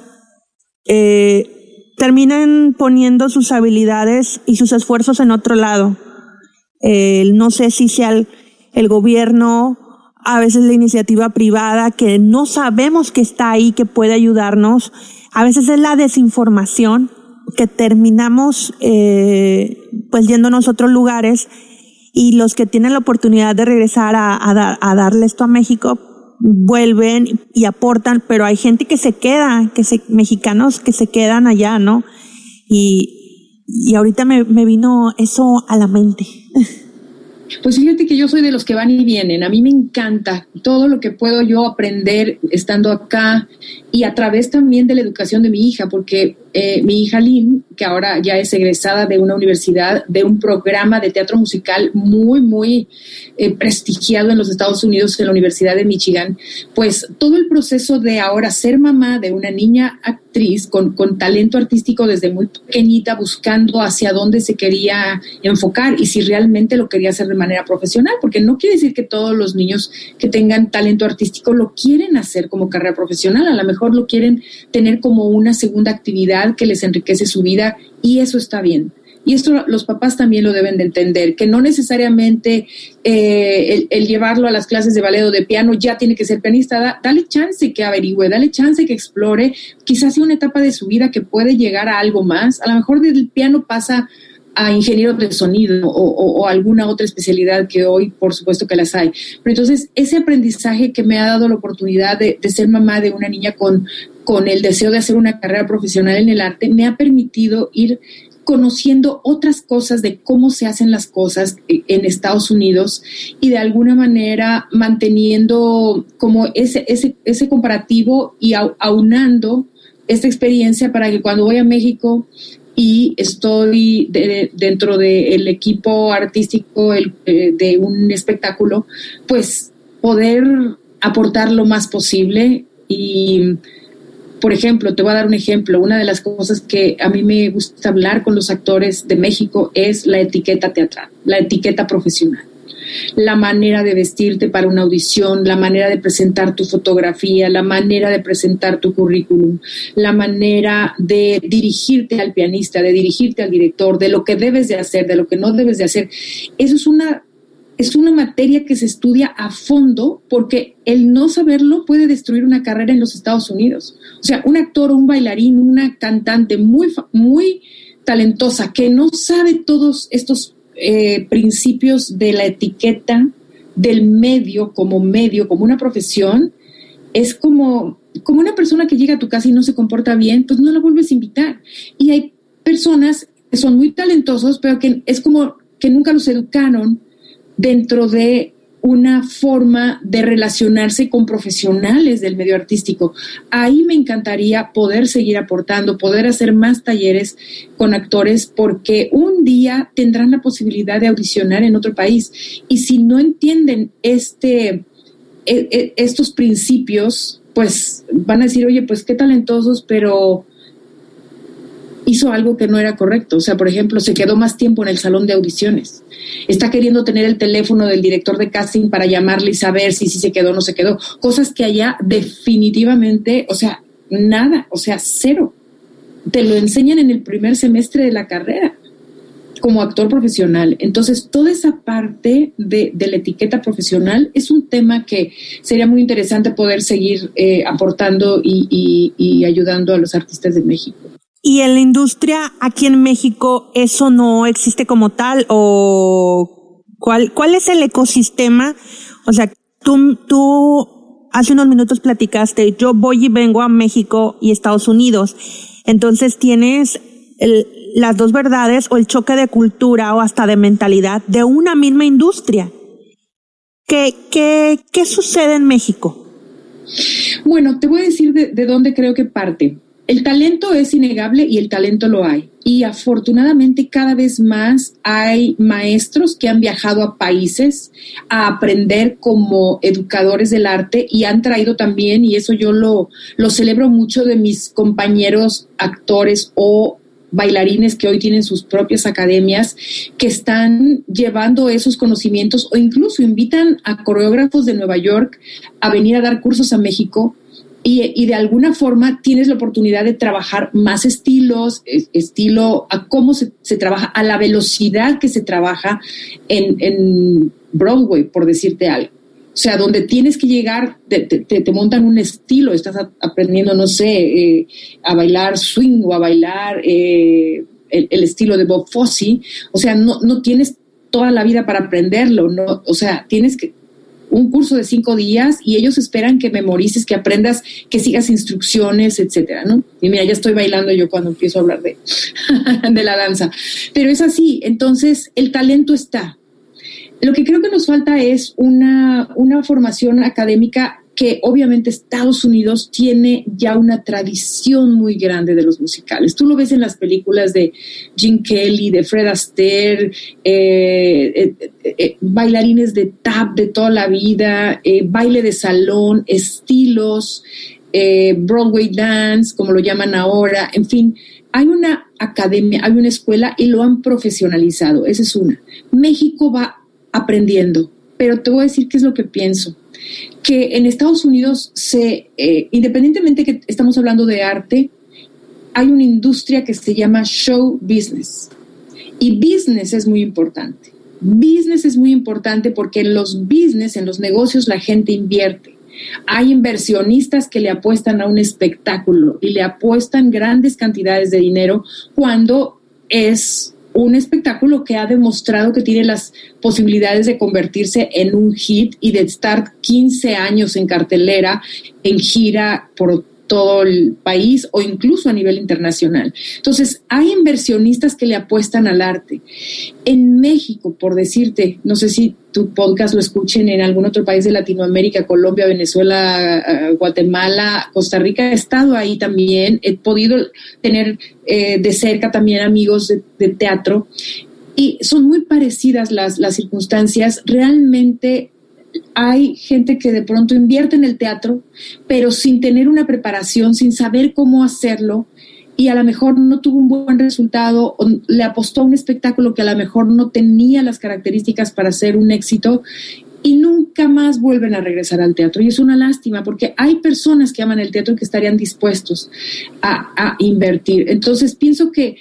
eh, terminan poniendo sus habilidades y sus esfuerzos en otro lado. no sé si sea el gobierno a veces la iniciativa privada que no sabemos que está ahí, que puede ayudarnos. A veces es la desinformación que terminamos eh, pues yéndonos a otros lugares y los que tienen la oportunidad de regresar a, a, darle esto a México vuelven y aportan, pero hay gente que se queda, que se, mexicanos que se quedan allá, ¿no? Y, y ahorita me, me vino eso a la mente. Pues fíjate que yo soy de los que van y vienen. A mí me encanta todo lo que puedo yo aprender estando acá y a través también de la educación de mi hija, porque eh, mi hija Lynn, que ahora ya es egresada de una universidad, de un programa de teatro musical muy, muy eh, prestigiado en los Estados Unidos, en la Universidad de Michigan, pues todo el proceso de ahora ser mamá de una niña actriz con, con talento artístico desde muy pequeñita, buscando hacia dónde se quería enfocar y si realmente lo quería hacer de manera profesional, porque no quiere decir que todos los niños que tengan talento artístico lo quieren hacer como carrera profesional, a lo mejor lo quieren tener como una segunda actividad que les enriquece su vida y eso está bien. Y esto los papás también lo deben de entender, que no necesariamente eh, el, llevarlo a las clases de ballet o de piano ya tiene que ser pianista. dale chance que averigüe, dale chance que explore. Quizás sea una etapa de su vida que puede llegar a algo más. A lo mejor del piano pasa a ingeniero de sonido o, alguna otra especialidad que hoy por supuesto que las hay. Pero entonces ese aprendizaje que me ha dado la oportunidad de, de ser mamá de una niña con, con el deseo de hacer una carrera profesional en el arte, me ha permitido ir conociendo otras cosas de cómo se hacen las cosas en Estados Unidos y de alguna manera manteniendo como ese, ese, ese comparativo y aunando esta experiencia para que cuando voy a México y estoy dentro del equipo artístico eh, de un espectáculo, pues poder aportar lo más posible y por ejemplo, te voy a dar un ejemplo. Una de las cosas que a mí me gusta hablar con los actores de México es la etiqueta teatral, la etiqueta profesional. La manera de vestirte para una audición, la manera de presentar tu fotografía, la manera de presentar tu currículum, la manera de dirigirte al pianista, de dirigirte al director, de lo que debes de hacer, de lo que no debes de hacer. Eso es una es una materia que se estudia a fondo porque el no saberlo puede destruir una carrera en los Estados Unidos. O sea, un actor, un bailarín, una cantante muy, muy talentosa que no sabe todos estos eh, principios de la etiqueta del medio como medio, como una profesión, es como, como una persona que llega a tu casa y no se comporta bien, pues no la vuelves a invitar. Y hay personas que son muy talentosos, pero que es como que nunca los educaron dentro de una forma de relacionarse con profesionales del medio artístico. Ahí me encantaría poder seguir aportando, poder hacer más talleres con actores, porque un día tendrán la posibilidad de audicionar en otro país. Y si no entienden este, e, e, estos principios, pues van a decir, oye, pues qué talentosos, pero hizo algo que no era correcto. O sea, por ejemplo, se quedó más tiempo en el salón de audiciones. Está queriendo tener el teléfono del director de casting para llamarle y saber si, si se quedó o no se quedó. Cosas que allá definitivamente, o sea, nada, o sea, cero. Te lo enseñan en el primer semestre de la carrera como actor profesional. Entonces, toda esa parte de, la etiqueta profesional es un tema que sería muy interesante poder seguir eh, aportando y ayudando a los artistas de México. ¿Y en la industria aquí en México eso no existe como tal? ¿O cuál, cuál es el ecosistema? O sea, tú, tú hace unos minutos platicaste, yo voy y vengo a México y Estados Unidos. Entonces tienes las dos verdades o el choque de cultura o hasta de mentalidad de una misma industria. ¿Qué, qué, qué sucede en México? Bueno, te voy a decir de, de dónde creo que parte. El talento es innegable y el talento lo hay. Y afortunadamente cada vez más hay maestros que han viajado a países a aprender como educadores del arte y han traído también, y eso yo lo, celebro mucho de mis compañeros actores o bailarines que hoy tienen sus propias academias, que están llevando esos conocimientos o incluso invitan a coreógrafos de Nueva York a venir a dar cursos a México y, de alguna forma tienes la oportunidad de trabajar más estilos, estilo a cómo se, trabaja, a la velocidad que se trabaja en, Broadway, por decirte algo. O sea, donde tienes que llegar, te, te, montan un estilo, estás aprendiendo, no sé, eh, a bailar swing o a bailar eh, el, el, estilo de Bob Fosse. O sea, no, no tienes toda la vida para aprenderlo, ¿no? O sea, tienes que, un curso de cinco días y ellos esperan que memorices, que aprendas, que sigas instrucciones, etcétera, ¿no? Y mira, ya estoy bailando yo cuando empiezo a hablar de, de la danza. Pero es así, entonces el talento está. Lo que creo que nos falta es una, una formación académica que obviamente Estados Unidos tiene ya una tradición muy grande de los musicales. Tú lo ves en las películas de Jim Kelly, de Fred Astaire, eh, eh, eh, bailarines de tap de toda la vida, baile de salón, estilos, Broadway dance, como lo llaman ahora, en fin. Hay una academia, hay una escuela y lo han profesionalizado, esa es una. México va aprendiendo, pero te voy a decir qué es lo que pienso que en Estados Unidos se, eh, independientemente que estamos hablando de arte, hay una industria que se llama show business. Y business es muy importante. Business es muy importante porque en los business, en los negocios, la gente invierte. Hay inversionistas que le apuestan a un espectáculo y le apuestan grandes cantidades de dinero cuando es un espectáculo que ha demostrado que tiene las posibilidades de convertirse en un hit y de estar 15 años en cartelera, en gira por todo el país o incluso a nivel internacional. Entonces, hay inversionistas que le apuestan al arte. En México, por decirte, no sé si tu podcast lo escuchen en algún otro país de Latinoamérica, Colombia, Venezuela, eh, Guatemala, Costa Rica, he estado ahí también, he podido tener eh, de cerca también amigos de, de teatro y son muy parecidas las, las circunstancias. Realmente hay gente que de pronto invierte en el teatro, pero sin tener una preparación, sin saber cómo hacerlo, y a lo mejor no tuvo un buen resultado, o le apostó a un espectáculo que a lo mejor no tenía las características para ser un éxito, y nunca más vuelven a regresar al teatro. Y es una lástima porque hay personas que aman el teatro que estarían dispuestos a invertir. Entonces pienso que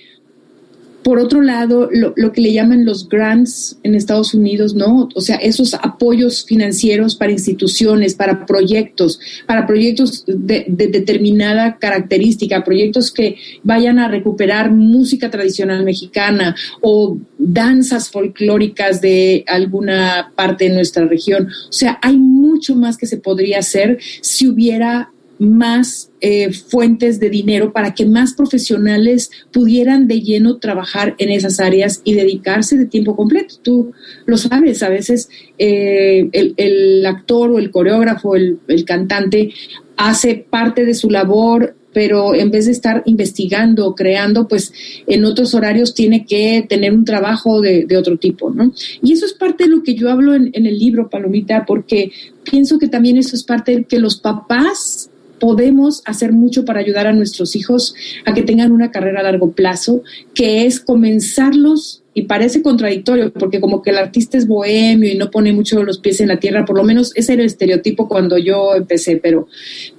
por otro lado, lo, que le llaman los grants en Estados Unidos, ¿no? O sea, esos apoyos financieros para instituciones, para proyectos, para proyectos de, determinada característica, proyectos que vayan a recuperar música tradicional mexicana o danzas folclóricas de alguna parte de nuestra región. O sea, hay mucho más que se podría hacer si hubiera más eh, fuentes de dinero para que más profesionales pudieran de lleno trabajar en esas áreas y dedicarse de tiempo completo. Tú lo sabes, a veces eh, el, actor o el coreógrafo, el, el cantante, hace parte de su labor pero en vez de estar investigando o creando, pues en otros horarios tiene que tener un trabajo de, de, otro tipo, ¿no? Y eso es parte de lo que yo hablo en, en el libro, Palomita, porque pienso que también eso es parte de que los papás podemos hacer mucho para ayudar a nuestros hijos a que tengan una carrera a largo plazo, que es comenzarlos y parece contradictorio porque como que el artista es bohemio y no pone mucho los pies en la tierra, por lo menos ese era el estereotipo cuando yo empecé, pero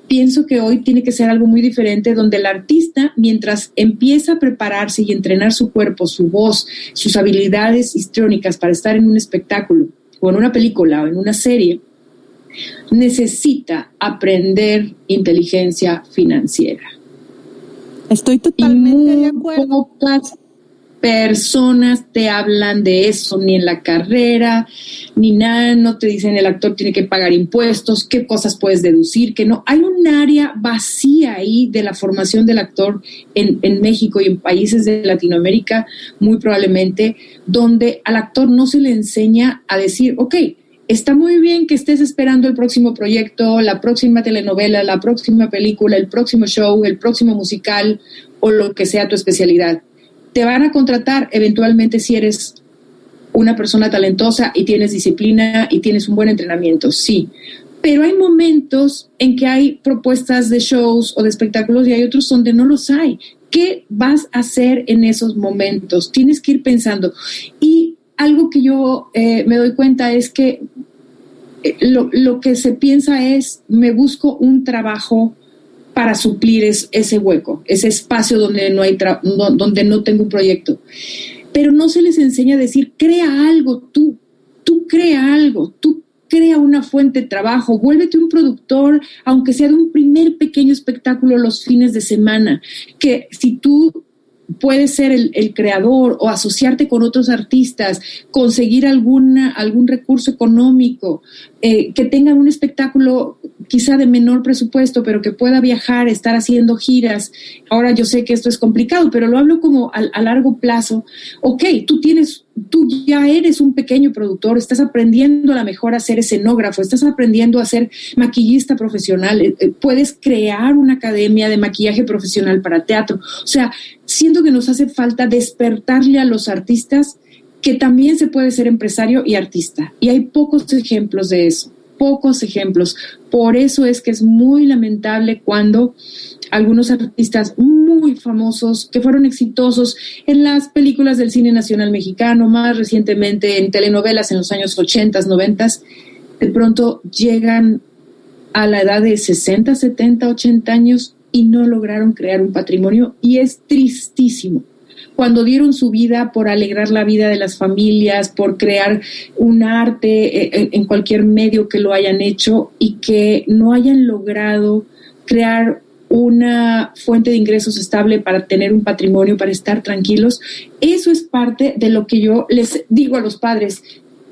pienso que hoy tiene que ser algo muy diferente donde el artista mientras empieza a prepararse y entrenar su cuerpo, su voz, sus habilidades histriónicas para estar en un espectáculo o en una película o en una serie, necesita aprender inteligencia financiera. Estoy totalmente de acuerdo personas te hablan de eso, ni en la carrera, ni nada, no te dicen el actor tiene que pagar impuestos, qué cosas puedes deducir, que no. Hay un área vacía ahí de la formación del actor en, en México y en países de Latinoamérica, muy probablemente, donde al actor no se le enseña a decir, ok, está muy bien que estés esperando el próximo proyecto, la próxima telenovela, la próxima película, el próximo show, el próximo musical o lo que sea tu especialidad te van a contratar eventualmente si eres una persona talentosa y tienes disciplina y tienes un buen entrenamiento, sí. Pero hay momentos en que hay propuestas de shows o de espectáculos y hay otros donde no los hay. ¿Qué vas a hacer en esos momentos? Tienes que ir pensando. Y algo que yo eh, me doy cuenta es que lo, lo, que se piensa es, me busco un trabajo para suplir ese hueco, ese espacio donde no, hay donde no tengo un proyecto. Pero no se les enseña a decir, crea algo tú, tú crea algo, tú crea una fuente de trabajo, vuélvete un productor, aunque sea de un primer pequeño espectáculo los fines de semana, que si tú puedes ser el, creador o asociarte con otros artistas, conseguir alguna, algún recurso económico, eh, que tengan un espectáculo quizá de menor presupuesto, pero que pueda viajar, estar haciendo giras. Ahora yo sé que esto es complicado, pero lo hablo como a, a largo plazo. Ok, tú tienes, tú ya eres un pequeño productor, estás aprendiendo a lo mejor a ser escenógrafo, estás aprendiendo a ser maquillista profesional, eh, eh, puedes crear una academia de maquillaje profesional para teatro. O sea, siento que nos hace falta despertarle a los artistas que también se puede ser empresario y artista. Y hay pocos ejemplos de eso, pocos ejemplos. Por eso es que es muy lamentable cuando algunos artistas muy famosos que fueron exitosos en las películas del cine nacional mexicano, más recientemente en telenovelas en los años 80, 90, de pronto llegan a la edad de 60, 70, 80 años y no lograron crear un patrimonio y es tristísimo cuando dieron su vida por alegrar la vida de las familias, por crear un arte eh, en cualquier medio que lo hayan hecho y que no hayan logrado crear una fuente de ingresos estable para tener un patrimonio, para estar tranquilos. Eso es parte de lo que yo les digo a los padres.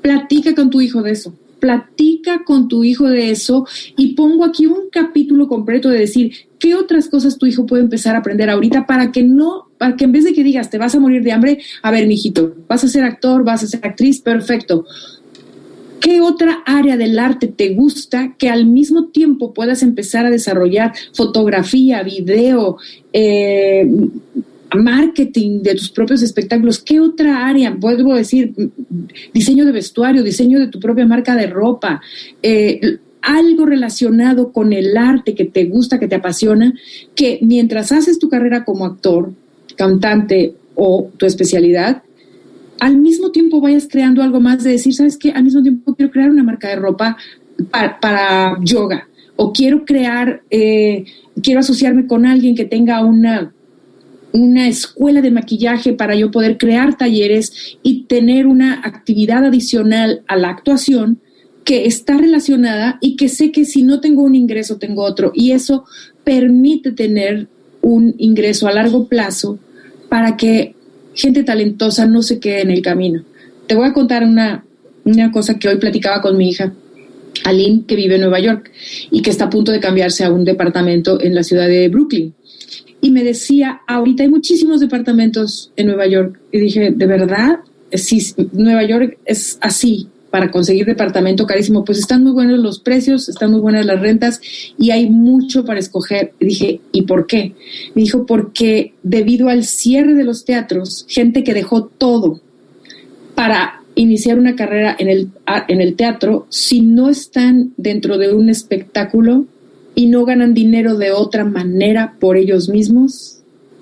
Platica con tu hijo de eso platica con tu hijo de eso y pongo aquí un capítulo completo de decir qué otras cosas tu hijo puede empezar a aprender ahorita para que no, para que en vez de que digas te vas a morir de hambre, a ver, mijito, vas a ser actor, vas a ser actriz, perfecto. ¿Qué otra área del arte te gusta que al mismo tiempo puedas empezar a desarrollar fotografía, video, eh, marketing de tus propios espectáculos, ¿qué otra área? A decir, diseño de vestuario, diseño de tu propia marca de ropa, eh, algo relacionado con el arte que te gusta, que te apasiona, que mientras haces tu carrera como actor, cantante o tu especialidad, al mismo tiempo vayas creando algo más de decir, ¿sabes qué? Al mismo tiempo quiero crear una marca de ropa para, yoga o quiero crear, eh, quiero asociarme con alguien que tenga una una escuela de maquillaje para yo poder crear talleres y tener una actividad adicional a la actuación que está relacionada y que sé que si no tengo un ingreso tengo otro y eso permite tener un ingreso a largo plazo para que gente talentosa no se quede en el camino. Te voy a contar una, una cosa que hoy platicaba con mi hija. Aline, que vive en Nueva York y que está a punto de cambiarse a un departamento en la ciudad de Brooklyn y me decía, ahorita hay muchísimos departamentos en Nueva York. Y dije, ¿de verdad? Si Nueva York es así para conseguir departamento carísimo, pues están muy buenos los precios, están muy buenas las rentas y hay mucho para escoger. Y dije, ¿y por qué? Me dijo, porque debido al cierre de los teatros, gente que dejó todo para iniciar una carrera en el, en el teatro, si no están dentro de un espectáculo, y no ganan dinero de otra manera por ellos mismos,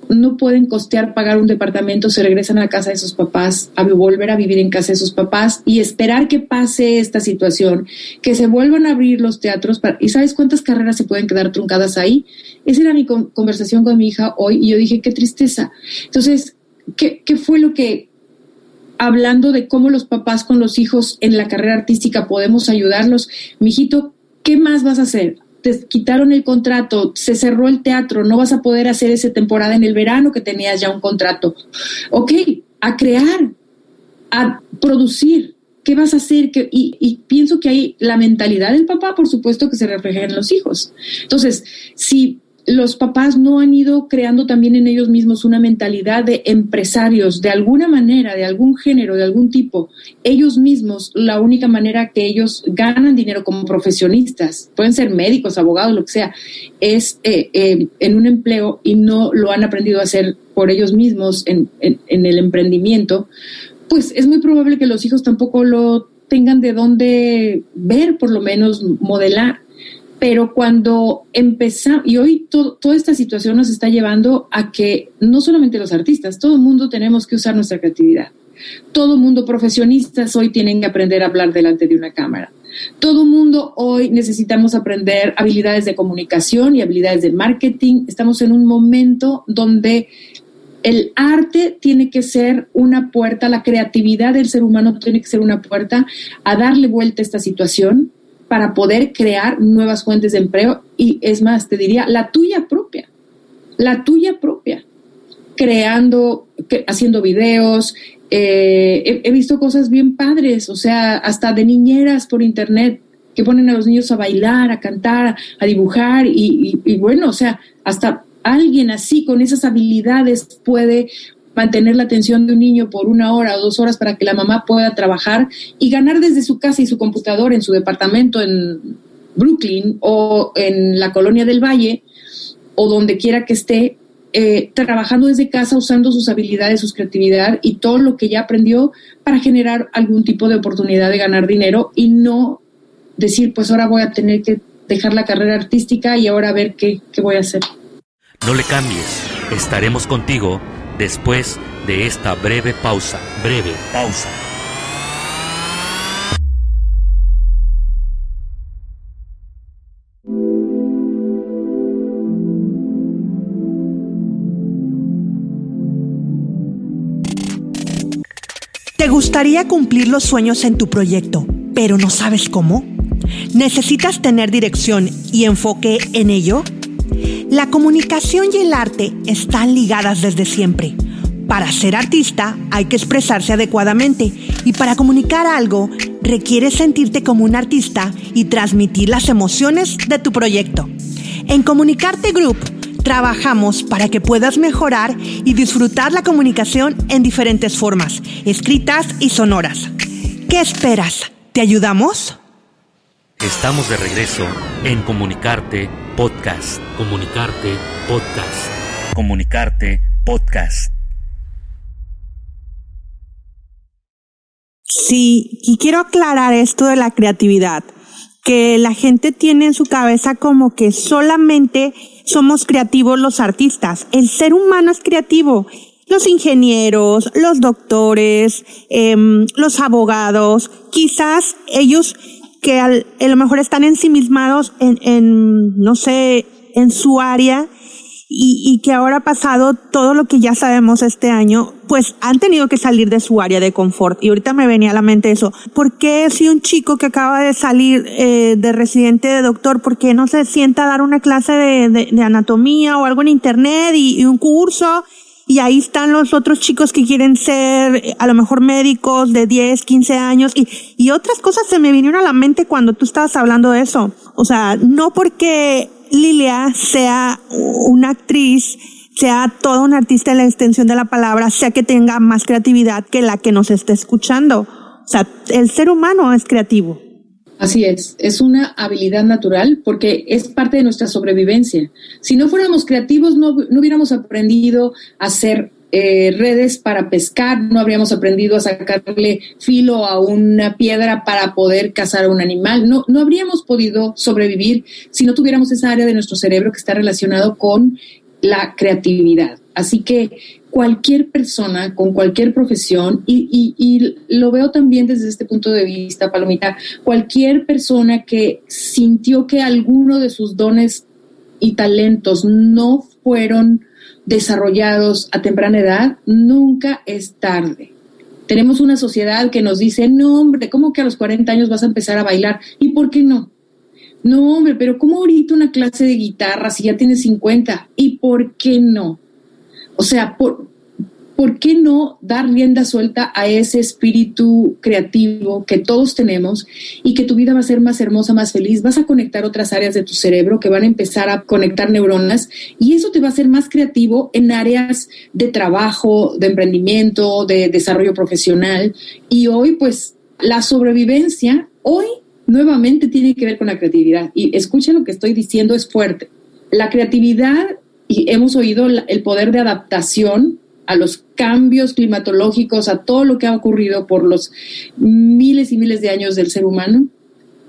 no pueden costear pagar un departamento, se regresan a casa de sus papás, a volver a vivir en casa de sus papás y esperar que pase esta situación, que se vuelvan a abrir los teatros. ¿Y sabes cuántas carreras se pueden quedar truncadas ahí? Esa era mi conversación con mi hija hoy y yo dije, qué tristeza. Entonces, ¿qué, qué fue lo que, hablando de cómo los papás con los hijos en la carrera artística podemos ayudarlos, mi hijito, ¿qué más vas a hacer? Te quitaron el contrato, se cerró el teatro, no vas a poder hacer esa temporada en el verano que tenías ya un contrato. Ok, a crear, a producir. ¿Qué vas a hacer? Y, y, pienso que hay la mentalidad del papá, por supuesto, que se refleja en los hijos. Entonces, si los papás no han ido creando también en ellos mismos una mentalidad de empresarios de alguna manera, de algún género, de algún tipo. Ellos mismos, la única manera que ellos ganan dinero como profesionistas, pueden ser médicos, abogados, lo que sea, es eh, eh, en un empleo y no lo han aprendido a hacer por ellos mismos en, en el emprendimiento, pues es muy probable que los hijos tampoco lo tengan de dónde ver, por lo menos modelar pero cuando empezamos, y hoy toda esta situación nos está llevando a que no solamente los artistas, todo el mundo tenemos que usar nuestra creatividad. Todo el mundo profesionistas hoy tienen que aprender a hablar delante de una cámara. Todo el mundo hoy necesitamos aprender habilidades de comunicación y habilidades de marketing. Estamos en un momento donde el arte tiene que ser una puerta, la creatividad del ser humano tiene que ser una puerta a darle vuelta a esta situación para poder crear nuevas fuentes de empleo y es más, te diría, la tuya propia, la tuya propia, creando, haciendo videos. Eh, he, visto cosas bien padres, o sea, hasta de niñeras por internet que ponen a los niños a bailar, a cantar, a dibujar y, y bueno, o sea, hasta alguien así con esas habilidades puede mantener la atención de un niño por una hora o dos horas para que la mamá pueda trabajar y ganar desde su casa y su computador en su departamento en Brooklyn o en la colonia del Valle o donde quiera que esté, eh, trabajando desde casa, usando sus habilidades, su creatividad y todo lo que ya aprendió para generar algún tipo de oportunidad de ganar dinero y no decir, pues ahora voy a tener que dejar la carrera artística y ahora a ver qué, qué voy a hacer. No le cambies, estaremos contigo después de esta breve pausa. Breve pausa. ¿Te gustaría cumplir los sueños en tu proyecto, pero no sabes cómo? ¿Necesitas tener dirección y enfoque en ello? La comunicación y el arte están ligadas desde siempre. Para ser artista hay que expresarse adecuadamente y para comunicar algo requiere sentirte como un artista y transmitir las emociones de tu proyecto. En Comunicarte Group trabajamos para que puedas mejorar y disfrutar la comunicación en diferentes formas, escritas y sonoras. ¿Qué esperas? ¿Te ayudamos? Estamos de regreso en Comunicarte Podcast. Comunicarte Podcast. Comunicarte Podcast. Sí, y quiero aclarar esto de la creatividad, que la gente tiene en su cabeza como que solamente somos creativos los artistas. El ser humano es creativo. Los ingenieros, los doctores, em, los abogados, quizás ellos que a lo mejor están ensimismados en, en, no sé, en su área y, y que ahora ha pasado todo lo que ya sabemos este año, pues han tenido que salir de su área de confort. Y ahorita me venía a la mente eso. ¿Por qué si un chico que acaba de salir eh, de residente de doctor, por qué no se sienta a dar una clase de, de, de anatomía o algo en internet y, y un curso? Y ahí están los otros chicos que quieren ser a lo mejor médicos de 10, 15 años y, y otras cosas se me vinieron a la mente cuando tú estabas hablando de eso. O sea, no porque Lilia sea una actriz, sea toda una artista en la extensión de la palabra, sea que tenga más creatividad que la que nos esté escuchando. O sea, el ser humano es creativo. Así es, es una habilidad natural porque es parte de nuestra sobrevivencia. Si no fuéramos creativos, no, no hubiéramos aprendido a hacer eh, redes para pescar, no habríamos aprendido a sacarle filo a una piedra para poder cazar a un animal, no, no habríamos podido sobrevivir si no tuviéramos esa área de nuestro cerebro que está relacionado con la creatividad. Así que cualquier persona con cualquier profesión, y, y, lo veo también desde este punto de vista, Palomita, cualquier persona que sintió que alguno de sus dones y talentos no fueron desarrollados a temprana edad, nunca es tarde. Tenemos una sociedad que nos dice, no hombre, ¿cómo que a los 40 años vas a empezar a bailar? ¿Y por qué no? No, hombre, pero ¿cómo ahorita una clase de guitarra si ya tienes 50? ¿Y por qué no? O sea, por, ¿por qué no dar rienda suelta a ese espíritu creativo que todos tenemos y que tu vida va a ser más hermosa, más feliz? Vas a conectar otras áreas de tu cerebro que van a empezar a conectar neuronas y eso te va a hacer más creativo en áreas de trabajo, de emprendimiento, de desarrollo profesional. Y hoy, pues, la sobrevivencia, hoy nuevamente tiene que ver con la creatividad. Y escucha lo que estoy diciendo, es fuerte. La creatividad, y hemos oído el poder de adaptación a los cambios climatológicos, a todo lo que ha ocurrido por los miles y miles de años del ser humano,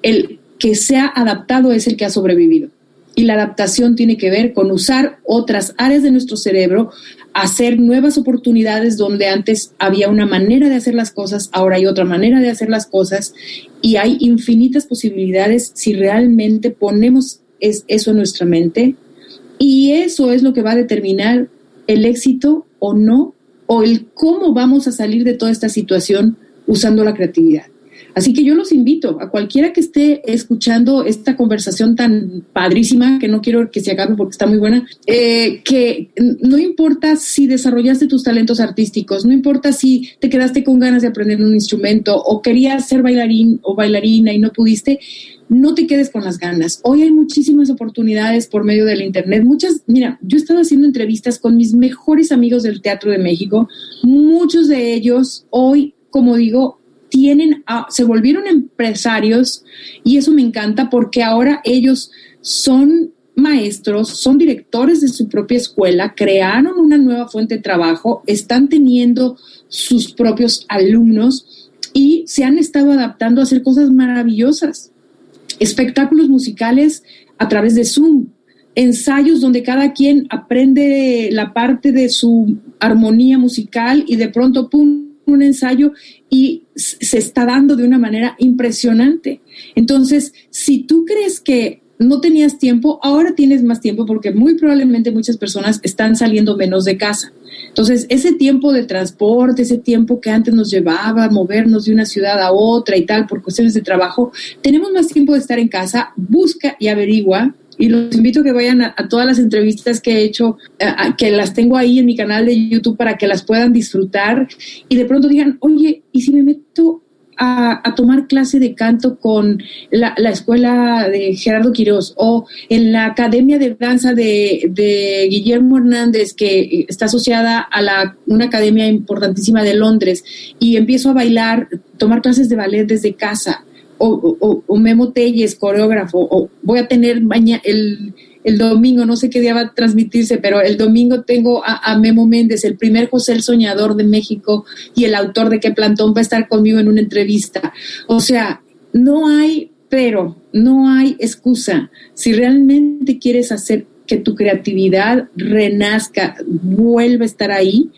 el que se ha adaptado es el que ha sobrevivido. Y la adaptación tiene que ver con usar otras áreas de nuestro cerebro, hacer nuevas oportunidades donde antes había una manera de hacer las cosas, ahora hay otra manera de hacer las cosas y hay infinitas posibilidades si realmente ponemos eso en nuestra mente. Y eso es lo que va a determinar el éxito o no, o el cómo vamos a salir de toda esta situación usando la creatividad. Así que yo los invito a cualquiera que esté escuchando esta conversación tan padrísima, que no quiero que se acabe porque está muy buena, eh, que no importa si desarrollaste tus talentos artísticos, no importa si te quedaste con ganas de aprender un instrumento o querías ser bailarín o bailarina y no pudiste, no te quedes con las ganas. Hoy hay muchísimas oportunidades por medio del Internet. Muchas, mira, yo he estado haciendo entrevistas con mis mejores amigos del Teatro de México. Muchos de ellos hoy, como digo, tienen, se volvieron empresarios y eso me encanta porque ahora ellos son maestros, son directores de su propia escuela, crearon una nueva fuente de trabajo, están teniendo sus propios alumnos y se han estado adaptando a hacer cosas maravillosas espectáculos musicales a través de Zoom, ensayos donde cada quien aprende la parte de su armonía musical y de pronto, pum, un ensayo y se está dando de una manera impresionante. Entonces, si tú crees que no tenías tiempo, ahora tienes más tiempo porque muy probablemente muchas personas están saliendo menos de casa. Entonces, ese tiempo de transporte, ese tiempo que antes nos llevaba a movernos de una ciudad a otra y tal por cuestiones de trabajo, tenemos más tiempo de estar en casa, busca y averigua. Y los invito a que vayan a, todas las entrevistas que he hecho, que las tengo ahí en mi canal de YouTube para que las puedan disfrutar y de pronto digan, oye, ¿y si me meto a, tomar clase de canto con la, escuela de Gerardo Quirós o en la Academia de Danza de, Guillermo Hernández, que está asociada a la, una academia importantísima de Londres, y empiezo a bailar, tomar clases de ballet desde casa, o, o Memo Telles, coreógrafo, o voy a tener mañana el el domingo, no sé qué día va a transmitirse, pero el domingo tengo a, Memo Méndez, el primer José el Soñador de México y el autor de Que Plantón va a estar conmigo en una entrevista. O sea, no hay pero, no hay excusa. Si realmente quieres hacer que tu creatividad renazca, vuelva a estar ahí,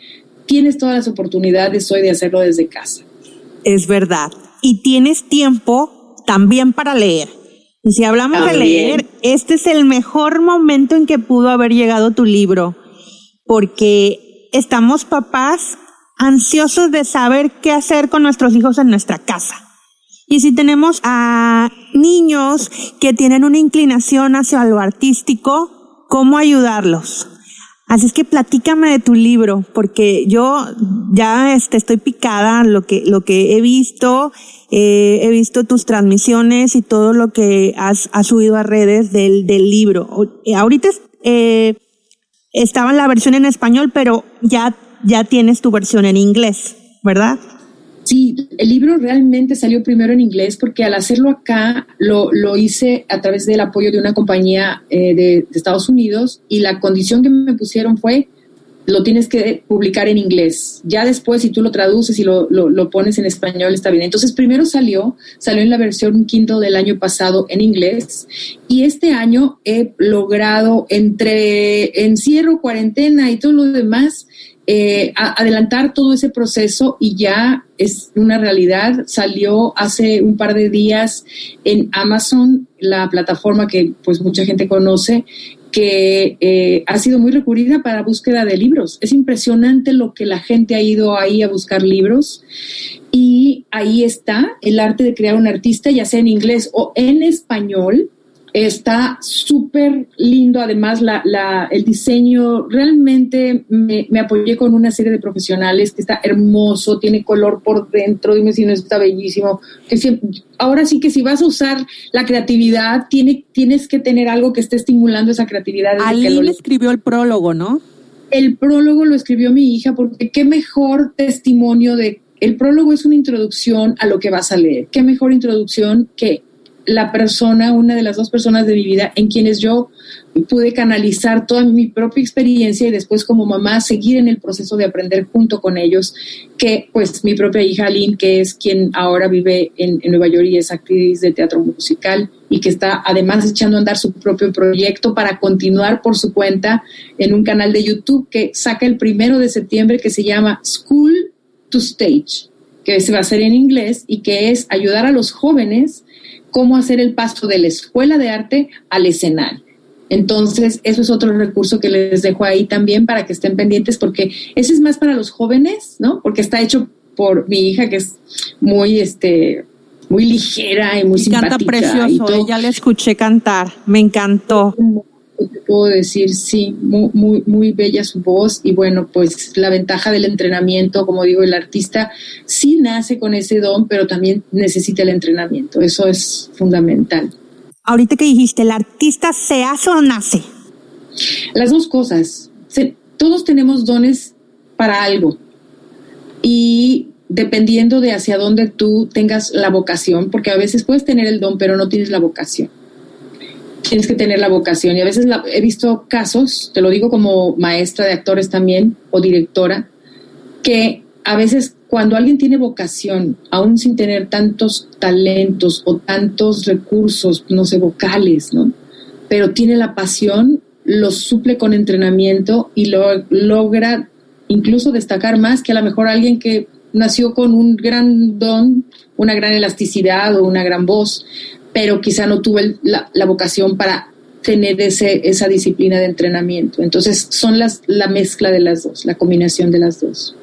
tienes todas las oportunidades hoy de hacerlo desde casa. Es verdad. Y tienes tiempo también para leer y si hablamos de leer, este es el mejor momento en que pudo haber llegado tu libro, porque estamos papás ansiosos de saber qué hacer con nuestros hijos en nuestra casa. Y si tenemos a niños que tienen una inclinación hacia lo artístico, ¿cómo ayudarlos? Así es que platícame de tu libro, porque yo ya este, estoy picada lo que, lo que he visto, eh, he visto tus transmisiones y todo lo que has, subido a redes del, del libro. Eh, ahorita eh, estaba la versión en español, pero ya, ya tienes tu versión en inglés, ¿verdad? Sí, el libro realmente salió primero en inglés porque al hacerlo acá lo, lo hice a través del apoyo de una compañía eh, de, Estados Unidos y la condición que me pusieron fue lo tienes que publicar en inglés. Ya después, si tú lo traduces y lo, lo, pones en español, está bien. Entonces, primero salió, salió en la versión quinto del año pasado en inglés y este año he logrado entre encierro, cuarentena y todo lo demás, eh, adelantar todo ese proceso y ya es una realidad. Salió hace un par de días en Amazon, la plataforma que pues mucha gente conoce, que eh, ha sido muy recurrida para búsqueda de libros. Es impresionante lo que la gente ha ido ahí a buscar libros y ahí está el arte de crear un artista, ya sea en inglés o en español Está súper lindo, además la, la, el diseño, realmente me, me, apoyé con una serie de profesionales que está hermoso, tiene color por dentro, dime si no está bellísimo. Que ahora sí que si vas a usar la creatividad, tiene, tienes que tener algo que esté estimulando esa creatividad. Aline escribió el prólogo, ¿no? El prólogo lo escribió mi hija porque qué mejor testimonio de... El prólogo es una introducción a lo que vas a leer. Qué mejor introducción que la persona, una de las dos personas de mi vida en quienes yo pude canalizar toda mi propia experiencia y después como mamá seguir en el proceso de aprender junto con ellos, que pues mi propia hija Aline, que es quien ahora vive en, Nueva York y es actriz de teatro musical y que está además echando a andar su propio proyecto para continuar por su cuenta en un canal de YouTube que saca el primero de septiembre que se llama School to Stage, que se va a hacer en inglés y que es ayudar a los jóvenes cómo hacer el paso de la escuela de arte al escenario. Entonces, eso es otro recurso que les dejo ahí también para que estén pendientes, porque ese es más para los jóvenes, ¿no? Porque está hecho por mi hija, que es muy, este, muy ligera y muy y simpática. Canta precioso, ya le escuché cantar, me encantó puedo decir, sí, muy, muy, muy bella su voz y bueno, pues la ventaja del entrenamiento, como digo, el artista sí nace con ese don, pero también necesita el entrenamiento, eso es fundamental. Ahorita que dijiste, ¿el artista se hace o nace? Las dos cosas. todos tenemos dones para algo y dependiendo de hacia dónde tú tengas la vocación, porque a veces puedes tener el don, pero no tienes la vocación tienes que tener la vocación. Y a veces he visto casos, te lo digo como maestra de actores también o directora, que a veces cuando alguien tiene vocación, aún sin tener tantos talentos o tantos recursos, no sé, vocales, ¿no? Pero tiene la pasión, lo suple con entrenamiento y lo logra incluso destacar más que a lo mejor alguien que nació con un gran don, una gran elasticidad o una gran voz pero quizá no tuve la, vocación para tener ese, esa disciplina de entrenamiento. Entonces son las, la mezcla de las dos, la combinación de las dos.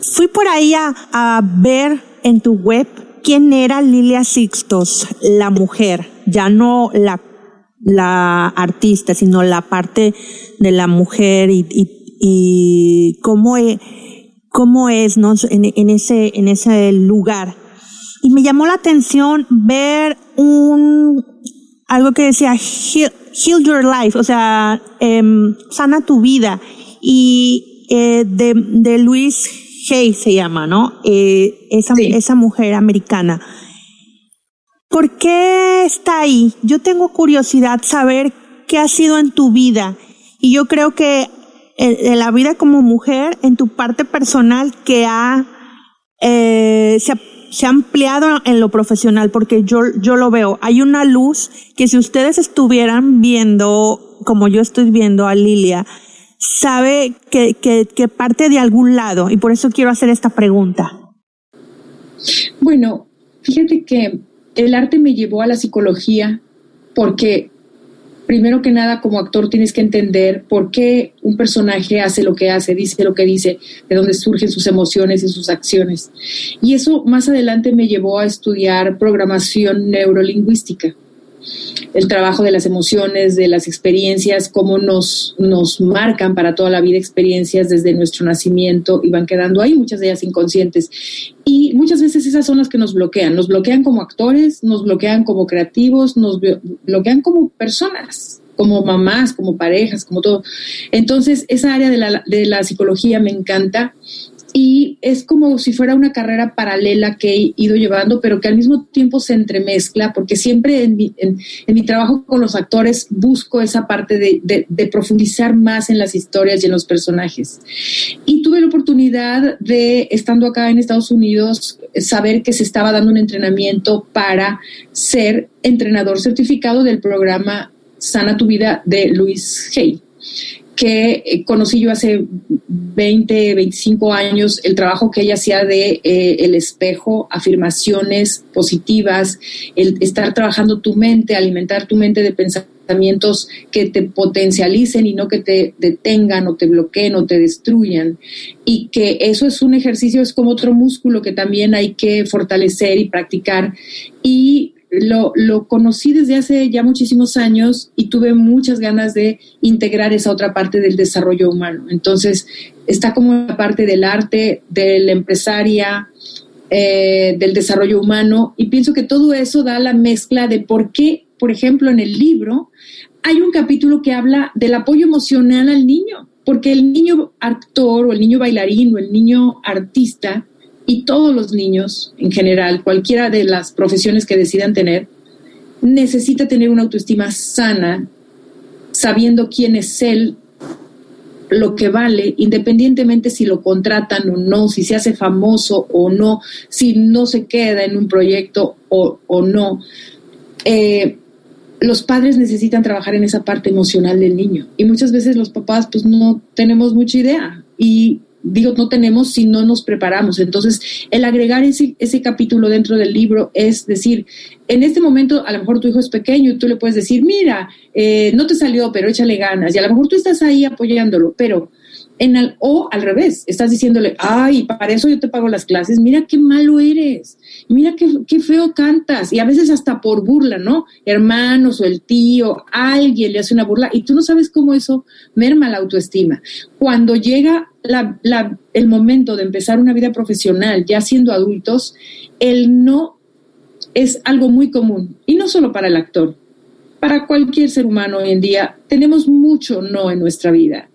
Fui por ahí a, a ver en tu web quién era Lilia Sixtos, la mujer, ya no la, la artista, sino la parte de la mujer y, y, y cómo, e, cómo es ¿no? en, ese, en ese lugar y me llamó la atención ver un, algo que decía, heal, your life, o sea, em, sana tu vida. Y eh, de, de Luis Hay se llama, ¿no? Eh, esa, esa mujer americana. ¿Por qué está ahí? Yo tengo curiosidad saber qué ha sido en tu vida. Y yo creo que en, la vida como mujer, en tu parte personal, que ha, eh, se ha se ha ampliado en lo profesional porque yo, yo lo veo. Hay una luz que si ustedes estuvieran viendo, como yo estoy viendo a Lilia, sabe que, que, que parte de algún lado y por eso quiero hacer esta pregunta. Bueno, fíjate que el arte me llevó a la psicología porque primero que nada, como actor tienes que entender por qué un personaje hace lo que hace, dice lo que dice, de dónde surgen sus emociones y sus acciones. Y eso más adelante me llevó a estudiar programación neurolingüística el trabajo de las emociones, de las experiencias, cómo nos, nos marcan para toda la vida experiencias desde nuestro nacimiento y van quedando ahí, muchas de ellas inconscientes. Y muchas veces esas son las que nos bloquean, nos bloquean como actores, nos bloquean como creativos, nos bloquean como personas como mamás, como parejas, como todo. Entonces, esa área de la, de la psicología me encanta y es como si fuera una carrera paralela que he ido llevando, pero que al mismo tiempo se entremezcla, porque siempre en mi, trabajo con los actores busco esa parte de, de, profundizar más en las historias y en los personajes. Y tuve la oportunidad de, estando acá en Estados Unidos, saber que se estaba dando un entrenamiento para ser entrenador certificado del programa Sana tu vida de Luis Hay que eh, conocí yo hace 20, 25 años, el trabajo que ella hacía de eh, el espejo, afirmaciones positivas, el estar trabajando tu mente, alimentar tu mente de pensamientos que te potencialicen y no que te detengan o te bloqueen o te destruyan. Y que eso es un ejercicio, es como otro músculo que también hay que fortalecer y practicar. Y lo, conocí desde hace ya muchísimos años y tuve muchas ganas de integrar esa otra parte del desarrollo humano. Entonces, está como la parte del arte, de la empresaria, eh, del desarrollo humano, y pienso que todo eso da la mezcla de por qué, por ejemplo, en el libro hay un capítulo que habla del apoyo emocional al niño, porque el niño actor o el niño bailarín o el niño artista y todos los niños en general, cualquiera de las profesiones que decidan tener, necesita tener una autoestima sana, sabiendo quién es él, lo que vale, independientemente si lo contratan o no, si se hace famoso o no, si no se queda en un proyecto o, no. Eh, los padres necesitan trabajar en esa parte emocional del niño y muchas veces los papás pues no tenemos mucha idea y digo, no tenemos si no nos preparamos. Entonces, el agregar ese, ese capítulo dentro del libro es decir, en este momento a lo mejor tu hijo es pequeño y tú le puedes decir, mira, eh, no te salió, pero échale ganas. Y a lo mejor tú estás ahí apoyándolo, pero en el, o al revés, estás diciéndole, ay, para eso yo te pago las clases, mira qué malo eres, mira qué, qué, feo cantas, y a veces hasta por burla, ¿no? Hermanos o el tío, alguien le hace una burla, y tú no sabes cómo eso merma la autoestima. Cuando llega la, la, el momento de empezar una vida profesional, ya siendo adultos, el no es algo muy común, y no solo para el actor, para cualquier ser humano hoy en día, tenemos mucho no en nuestra vida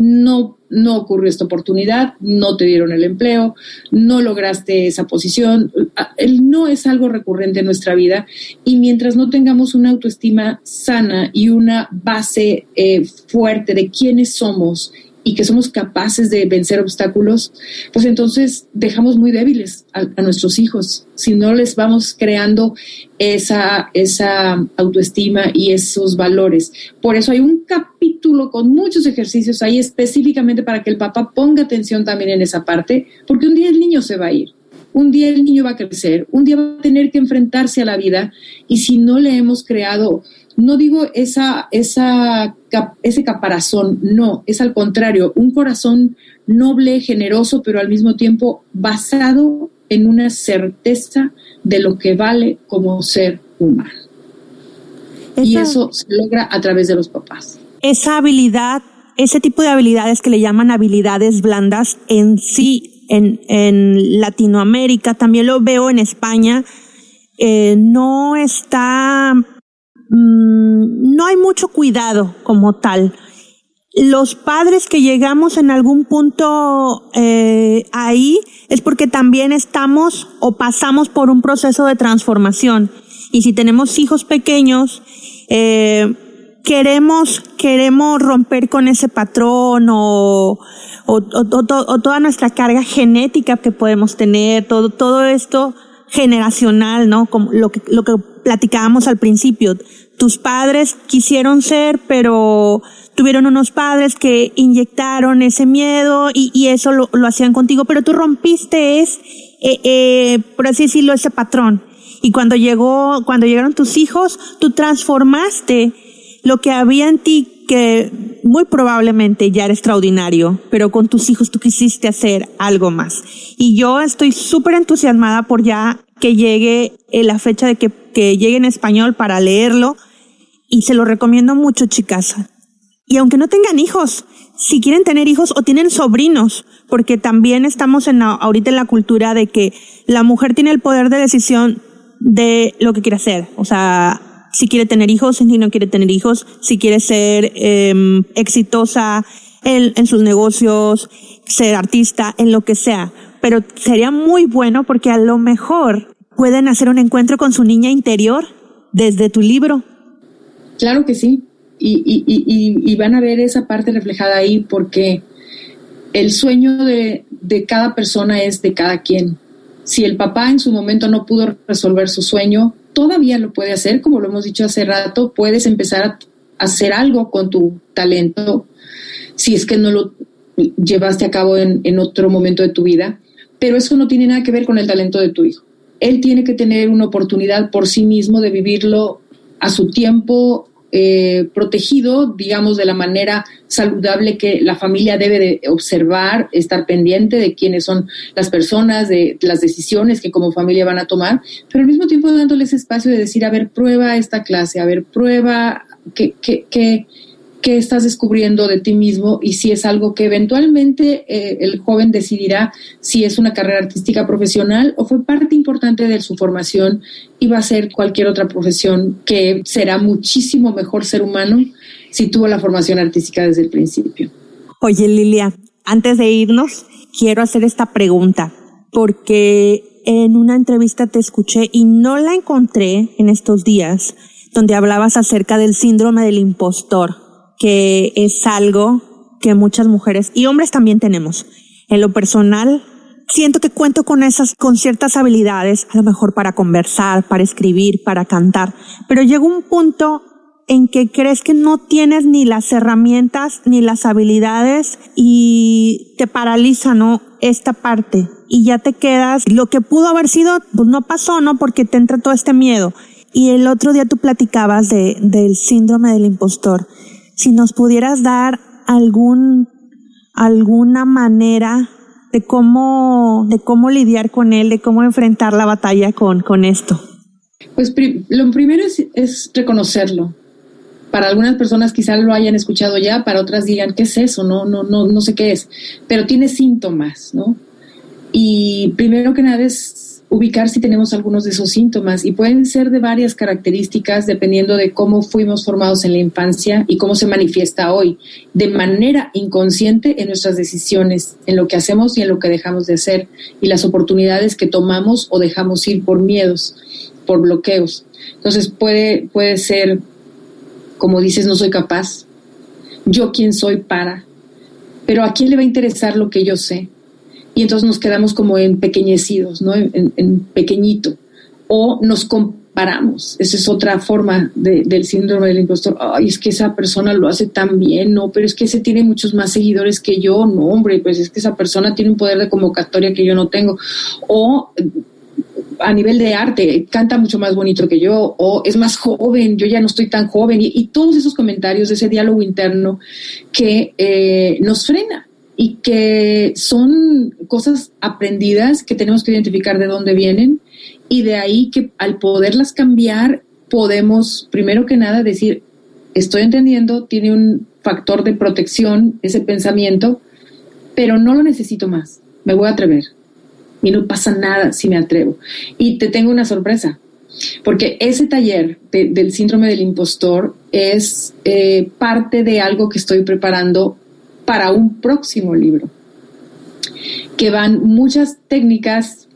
no, no ocurrió esta oportunidad, no te dieron el empleo, no lograste esa posición. El no es algo recurrente en nuestra vida y mientras no tengamos una autoestima sana y una base eh, fuerte de quiénes somos y que somos capaces de vencer obstáculos, pues entonces dejamos muy débiles a, nuestros hijos. Si no les vamos creando esa, esa autoestima y esos valores. Por eso hay un capítulo con muchos ejercicios ahí específicamente para que el papá ponga atención también en esa parte, porque un día el niño se va a ir. Un día el niño va a crecer, un día va a tener que enfrentarse a la vida y si no le hemos creado no digo esa, esa, ese caparazón, no, es al contrario, un corazón noble, generoso, pero al mismo tiempo basado en una certeza de lo que vale como ser humano. y eso se logra a través de los papás. Esa habilidad, ese tipo de habilidades que le llaman habilidades blandas en sí, en, en Latinoamérica, también lo veo en España, eh, no está Mm, no hay mucho cuidado como tal. Los padres que llegamos en algún punto eh, ahí es porque también estamos o pasamos por un proceso de transformación. Y si tenemos hijos pequeños, eh, queremos, queremos romper con ese patrón o, o, o, toda nuestra carga genética que podemos tener, todo, todo esto generacional, ¿no? Como lo que, lo que platicábamos al principio. Tus padres quisieron ser, pero tuvieron unos padres que inyectaron ese miedo y, y eso lo, lo, hacían contigo, pero tú rompiste es, eh, eh, por así decirlo, ese patrón. Y cuando llegó, cuando llegaron tus hijos, tú transformaste lo que había en ti que muy probablemente ya era extraordinario, pero con tus hijos tú quisiste hacer algo más. Y yo estoy súper entusiasmada por ya que llegue eh, la fecha de que, que llegue en español para leerlo y se lo recomiendo mucho, chicas. Y aunque no tengan hijos, si quieren tener hijos o tienen sobrinos, porque también estamos en ahorita en la cultura de que la mujer tiene el poder de decisión de lo que quiere hacer. O sea, si quiere tener hijos, si no quiere tener hijos, si quiere ser eh, exitosa en, sus negocios, ser artista, en lo que sea. Pero sería muy bueno porque a lo mejor pueden hacer un encuentro con su niña interior desde tu libro. Claro que sí. Y van a ver esa parte reflejada ahí porque el sueño de, de, cada persona es de cada quien. Si el papá en su momento no pudo resolver su sueño, todavía lo puede hacer, como lo hemos dicho hace rato, puedes empezar a hacer algo con tu talento, si es que no lo llevaste a cabo en, en otro momento de tu vida, pero eso no tiene nada que ver con el talento de tu hijo. Él tiene que tener una oportunidad por sí mismo de vivirlo a su tiempo, eh, protegido, digamos, de la manera saludable que la familia debe de observar, estar pendiente de quiénes son las personas, de las decisiones que como familia van a tomar, pero al mismo tiempo dándoles espacio de decir, a ver, prueba esta clase, a ver, prueba qué, qué, qué estás descubriendo de ti mismo y si es algo que eventualmente eh, el joven decidirá si es una carrera artística profesional o fue parte importante de su formación y va a ser cualquier otra profesión que será muchísimo mejor ser humano si tuvo la formación artística desde el principio. Oye, Lilia, antes de irnos, quiero hacer esta pregunta porque en una entrevista te escuché y no la encontré en estos días, donde hablabas acerca del síndrome del impostor que es algo que muchas mujeres y hombres también tenemos. En lo personal, siento que cuento con esas, con ciertas habilidades, a lo mejor para conversar, para escribir, para cantar, pero llega un punto en que crees que no tienes ni las herramientas ni las habilidades y te paraliza, ¿no? Esta parte. Y ya te quedas, lo que pudo haber sido, pues no pasó, ¿no? Porque te entra todo este miedo. Y el otro día tú platicabas de, del síndrome del impostor si nos pudieras dar algún, alguna manera de cómo, de cómo lidiar con él, de cómo enfrentar la batalla con, con esto. Pues lo primero es, es, reconocerlo. Para algunas personas quizás lo hayan escuchado ya, para otras digan, ¿qué es eso? No, no, no, no sé qué es. Pero tiene síntomas, ¿no? Y primero que nada es ubicar si tenemos algunos de esos síntomas y pueden ser de varias características dependiendo de cómo fuimos formados en la infancia y cómo se manifiesta hoy, de manera inconsciente en nuestras decisiones, en lo que hacemos y en lo que dejamos de hacer y las oportunidades que tomamos o dejamos ir por miedos, por bloqueos. Entonces puede, puede ser, como dices, no soy capaz, yo quién soy para, pero a quién le va a interesar lo que yo sé y entonces nos quedamos como empequeñecidos, ¿no? En, pequeñito. O nos comparamos. Esa es otra forma del síndrome del impostor. Ay, es que esa persona lo hace tan bien, no, pero es que ese tiene muchos más seguidores que yo, no, hombre, pues es que esa persona tiene un poder de convocatoria que yo no tengo. O a nivel de arte, canta mucho más bonito que yo, o es más joven, yo ya no estoy tan joven, y, todos esos comentarios, ese diálogo interno que eh, nos frena y que son cosas aprendidas que tenemos que identificar de dónde vienen y de ahí que al poderlas cambiar podemos, primero que nada, decir, estoy entendiendo, tiene un factor de protección ese pensamiento, pero no lo necesito más, me voy a atrever. Y no pasa nada si me atrevo. Y te tengo una sorpresa, porque ese taller del síndrome del impostor es eh, parte de algo que estoy preparando para un próximo libro, que van muchas técnicas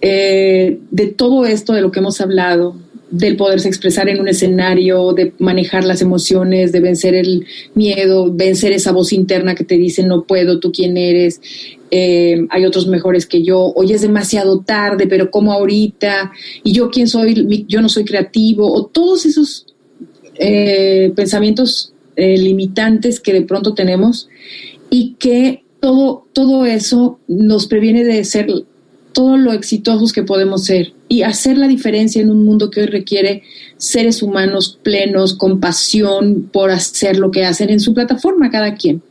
eh, de todo esto de lo que hemos hablado, del poderse expresar en un escenario, de manejar las emociones, de vencer el miedo, vencer esa voz interna que te dice no puedo, tú quién eres, eh, hay otros mejores que yo, hoy es demasiado tarde, pero como ahorita, y yo quién soy, yo no soy creativo, o todos esos eh, pensamientos eh, limitantes que de pronto tenemos y que todo, todo eso nos previene de ser todo lo exitosos que podemos ser y hacer la diferencia en un mundo que hoy requiere seres humanos plenos, con pasión por hacer lo que hacen en su plataforma cada quien.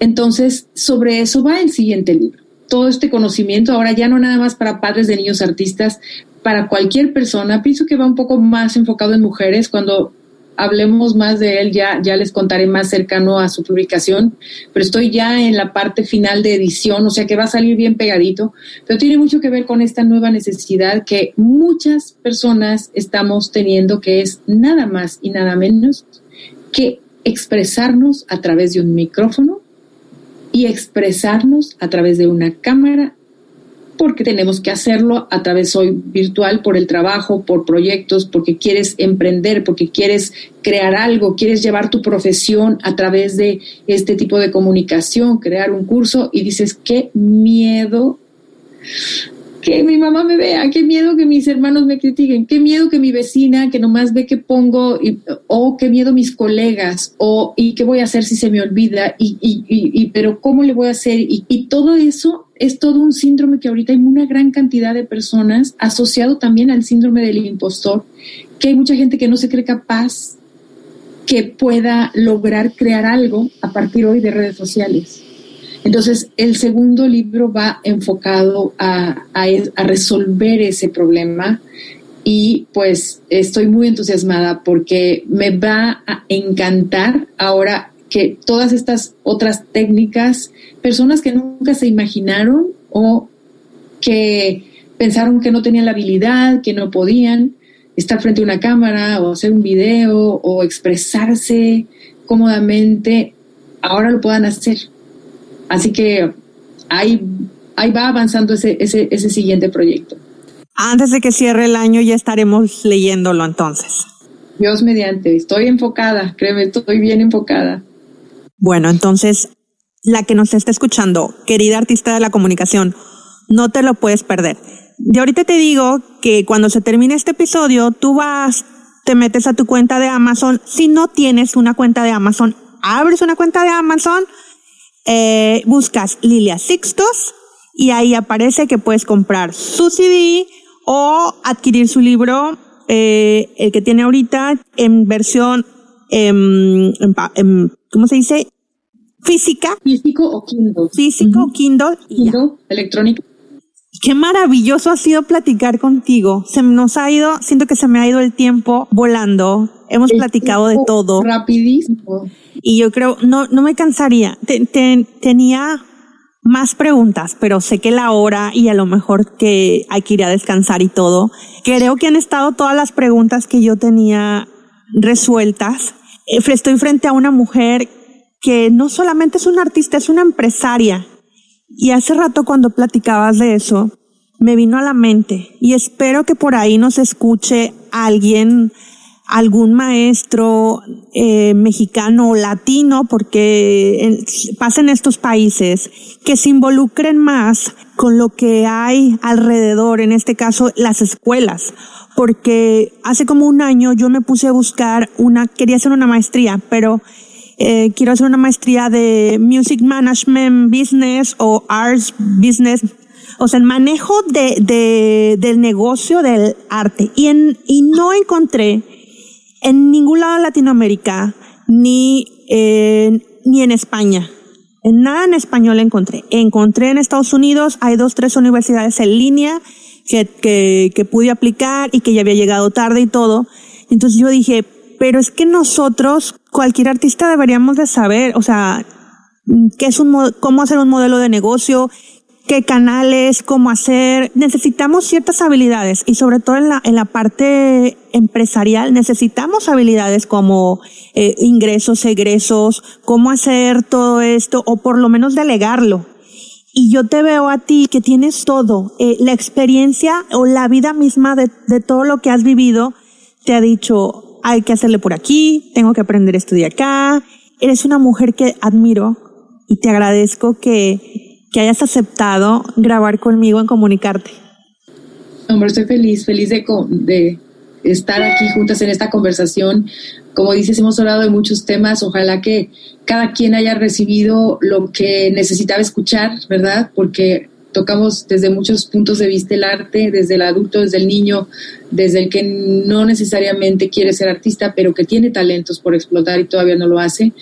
Entonces, sobre eso va el siguiente libro. Todo este conocimiento, ahora ya no nada más para padres de niños artistas, para cualquier persona, pienso que va un poco más enfocado en mujeres cuando hablemos más de él, ya, ya les contaré más cercano a su publicación, pero estoy ya en la parte final de edición, o sea que va a salir bien pegadito, pero tiene mucho que ver con esta nueva necesidad que muchas personas estamos teniendo, que es nada más y nada menos que expresarnos a través de un micrófono y expresarnos a través de una cámara porque tenemos que hacerlo a través hoy virtual por el trabajo, por proyectos, porque quieres emprender, porque quieres crear algo, quieres llevar tu profesión a través de este tipo de comunicación, crear un curso y dices, qué miedo que mi mamá me vea, qué miedo que mis hermanos me critiquen, qué miedo que mi vecina que nomás ve que pongo, o qué miedo mis colegas, o y qué voy a hacer si se me olvida, y, y, y pero cómo le voy a hacer, y, todo eso es todo un síndrome que ahorita hay una gran cantidad de personas asociado también al síndrome del impostor, que hay mucha gente que no se cree capaz que pueda lograr crear algo a partir hoy de redes sociales. Entonces, el segundo libro va enfocado a, resolver ese problema y pues estoy muy entusiasmada porque me va a encantar ahora que todas estas otras técnicas, personas que nunca se imaginaron o que pensaron que no tenían la habilidad, que no podían estar frente a una cámara o hacer un video o expresarse cómodamente, ahora lo puedan hacer. Así que ahí, ahí va avanzando ese, ese, ese siguiente proyecto. Antes de que cierre el año ya estaremos leyéndolo entonces. Dios mediante, estoy enfocada, créeme, estoy bien enfocada. Bueno, entonces, la que nos está escuchando, querida artista de la comunicación, no te lo puedes perder. De ahorita te digo que cuando se termine este episodio, tú vas, te metes a tu cuenta de Amazon. Si no tienes una cuenta de Amazon, abres una cuenta de Amazon, eh, buscas Lilia Sixtos y ahí aparece que puedes comprar su CD o adquirir su libro, eh, el que tiene ahorita en versión, em, ¿cómo se dice? Física. Físico o Kindle. Físico o Kindle. Kindle, electrónico. Qué maravilloso ha sido platicar contigo. Se nos ha ido, siento que se me ha ido el tiempo volando. Hemos platicado de todo. Rapidísimo. Y yo creo, no, no me cansaría. tenía más preguntas, pero sé que la hora y a lo mejor que hay que ir a descansar y todo. Creo que han estado todas las preguntas que yo tenía resueltas. Eh, estoy frente a una mujer que no solamente es una artista, es una empresaria y hace rato cuando platicabas de eso, me vino a la mente y espero que por ahí nos escuche alguien, algún maestro eh, mexicano o latino, porque pasa en estos países, que se involucren más con lo que hay alrededor, en este caso las escuelas. Porque hace como un año yo me puse a buscar una, quería hacer una maestría, pero eh, quiero hacer una maestría de Music Management Business o Arts Business, o sea, el manejo de, de, del negocio del arte. Y, en, y no encontré en ningún lado de Latinoamérica, ni, eh, ni en España. En nada en español encontré. Encontré en Estados Unidos, hay dos, tres universidades en línea que, que, que pude aplicar y que ya había llegado tarde y todo. Entonces yo dije, pero es que nosotros, cualquier artista deberíamos de saber, o sea, qué es un, cómo hacer un modelo de negocio, qué canales, cómo hacer. Necesitamos ciertas habilidades y sobre todo en la, en la parte empresarial necesitamos habilidades como eh, ingresos, egresos, cómo hacer todo esto o por lo menos delegarlo. Y yo te veo a ti que tienes todo, eh, la experiencia o la vida misma de, de todo lo que has vivido te ha dicho, hay que hacerle por aquí, tengo que aprender esto de acá. Eres una mujer que admiro y te agradezco que, que hayas aceptado grabar conmigo en comunicarte. Hombre, estoy feliz, feliz de, de estar aquí juntas en esta conversación. Como dices, hemos hablado de muchos temas. Ojalá que cada quien haya recibido lo que necesitaba escuchar, ¿verdad? Porque tocamos desde muchos puntos de vista el arte, desde el adulto, desde el niño, desde el que no necesariamente quiere ser artista, pero que tiene talentos por explotar y todavía no lo hace.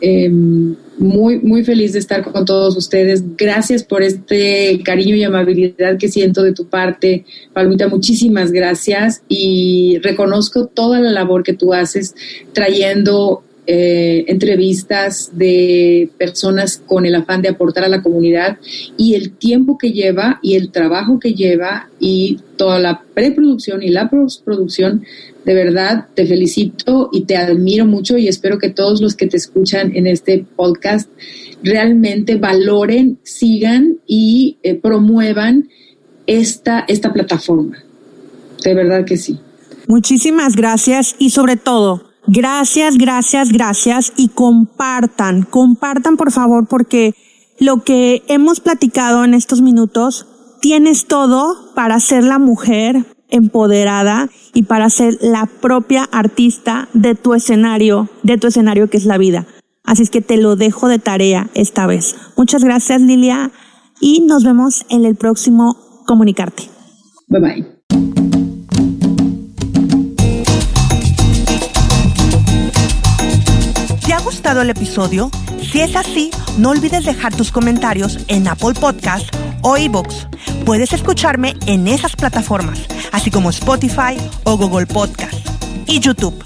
Em, muy, muy feliz de estar con todos ustedes. Gracias por este cariño y amabilidad que siento de tu parte. Palmita, muchísimas gracias y reconozco toda la labor que tú haces trayendo eh, entrevistas de personas con el afán de aportar a la comunidad y el tiempo que lleva y el trabajo que lleva y toda la preproducción y la postproducción, de verdad te felicito y te admiro mucho y espero que todos los que te escuchan en este podcast realmente valoren, sigan y eh, promuevan esta, esta plataforma. De verdad que sí. Muchísimas gracias y sobre todo, Gracias, gracias, gracias y compartan, compartan por favor porque lo que hemos platicado en estos minutos, tienes todo para ser la mujer empoderada y para ser la propia artista de tu escenario, de tu escenario que es la vida. Así es que te lo dejo de tarea esta vez. Muchas gracias Lilia y nos vemos en el próximo Comunicarte. Bye bye. Gustado el episodio? Si es así, no olvides dejar tus comentarios en Apple Podcast o iBooks. Puedes escucharme en esas plataformas, así como Spotify o Google Podcast y YouTube.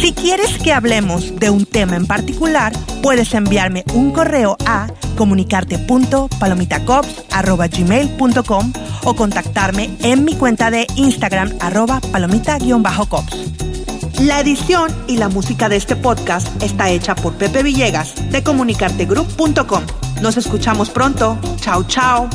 Si quieres que hablemos de un tema en particular, puedes enviarme un correo a comunicarte.palomitacops.gmail.com o contactarme en mi cuenta de Instagram arroba palomita-cops. La edición y la música de este podcast está hecha por Pepe Villegas de comunicartegroup.com. Nos escuchamos pronto. Chao, chao.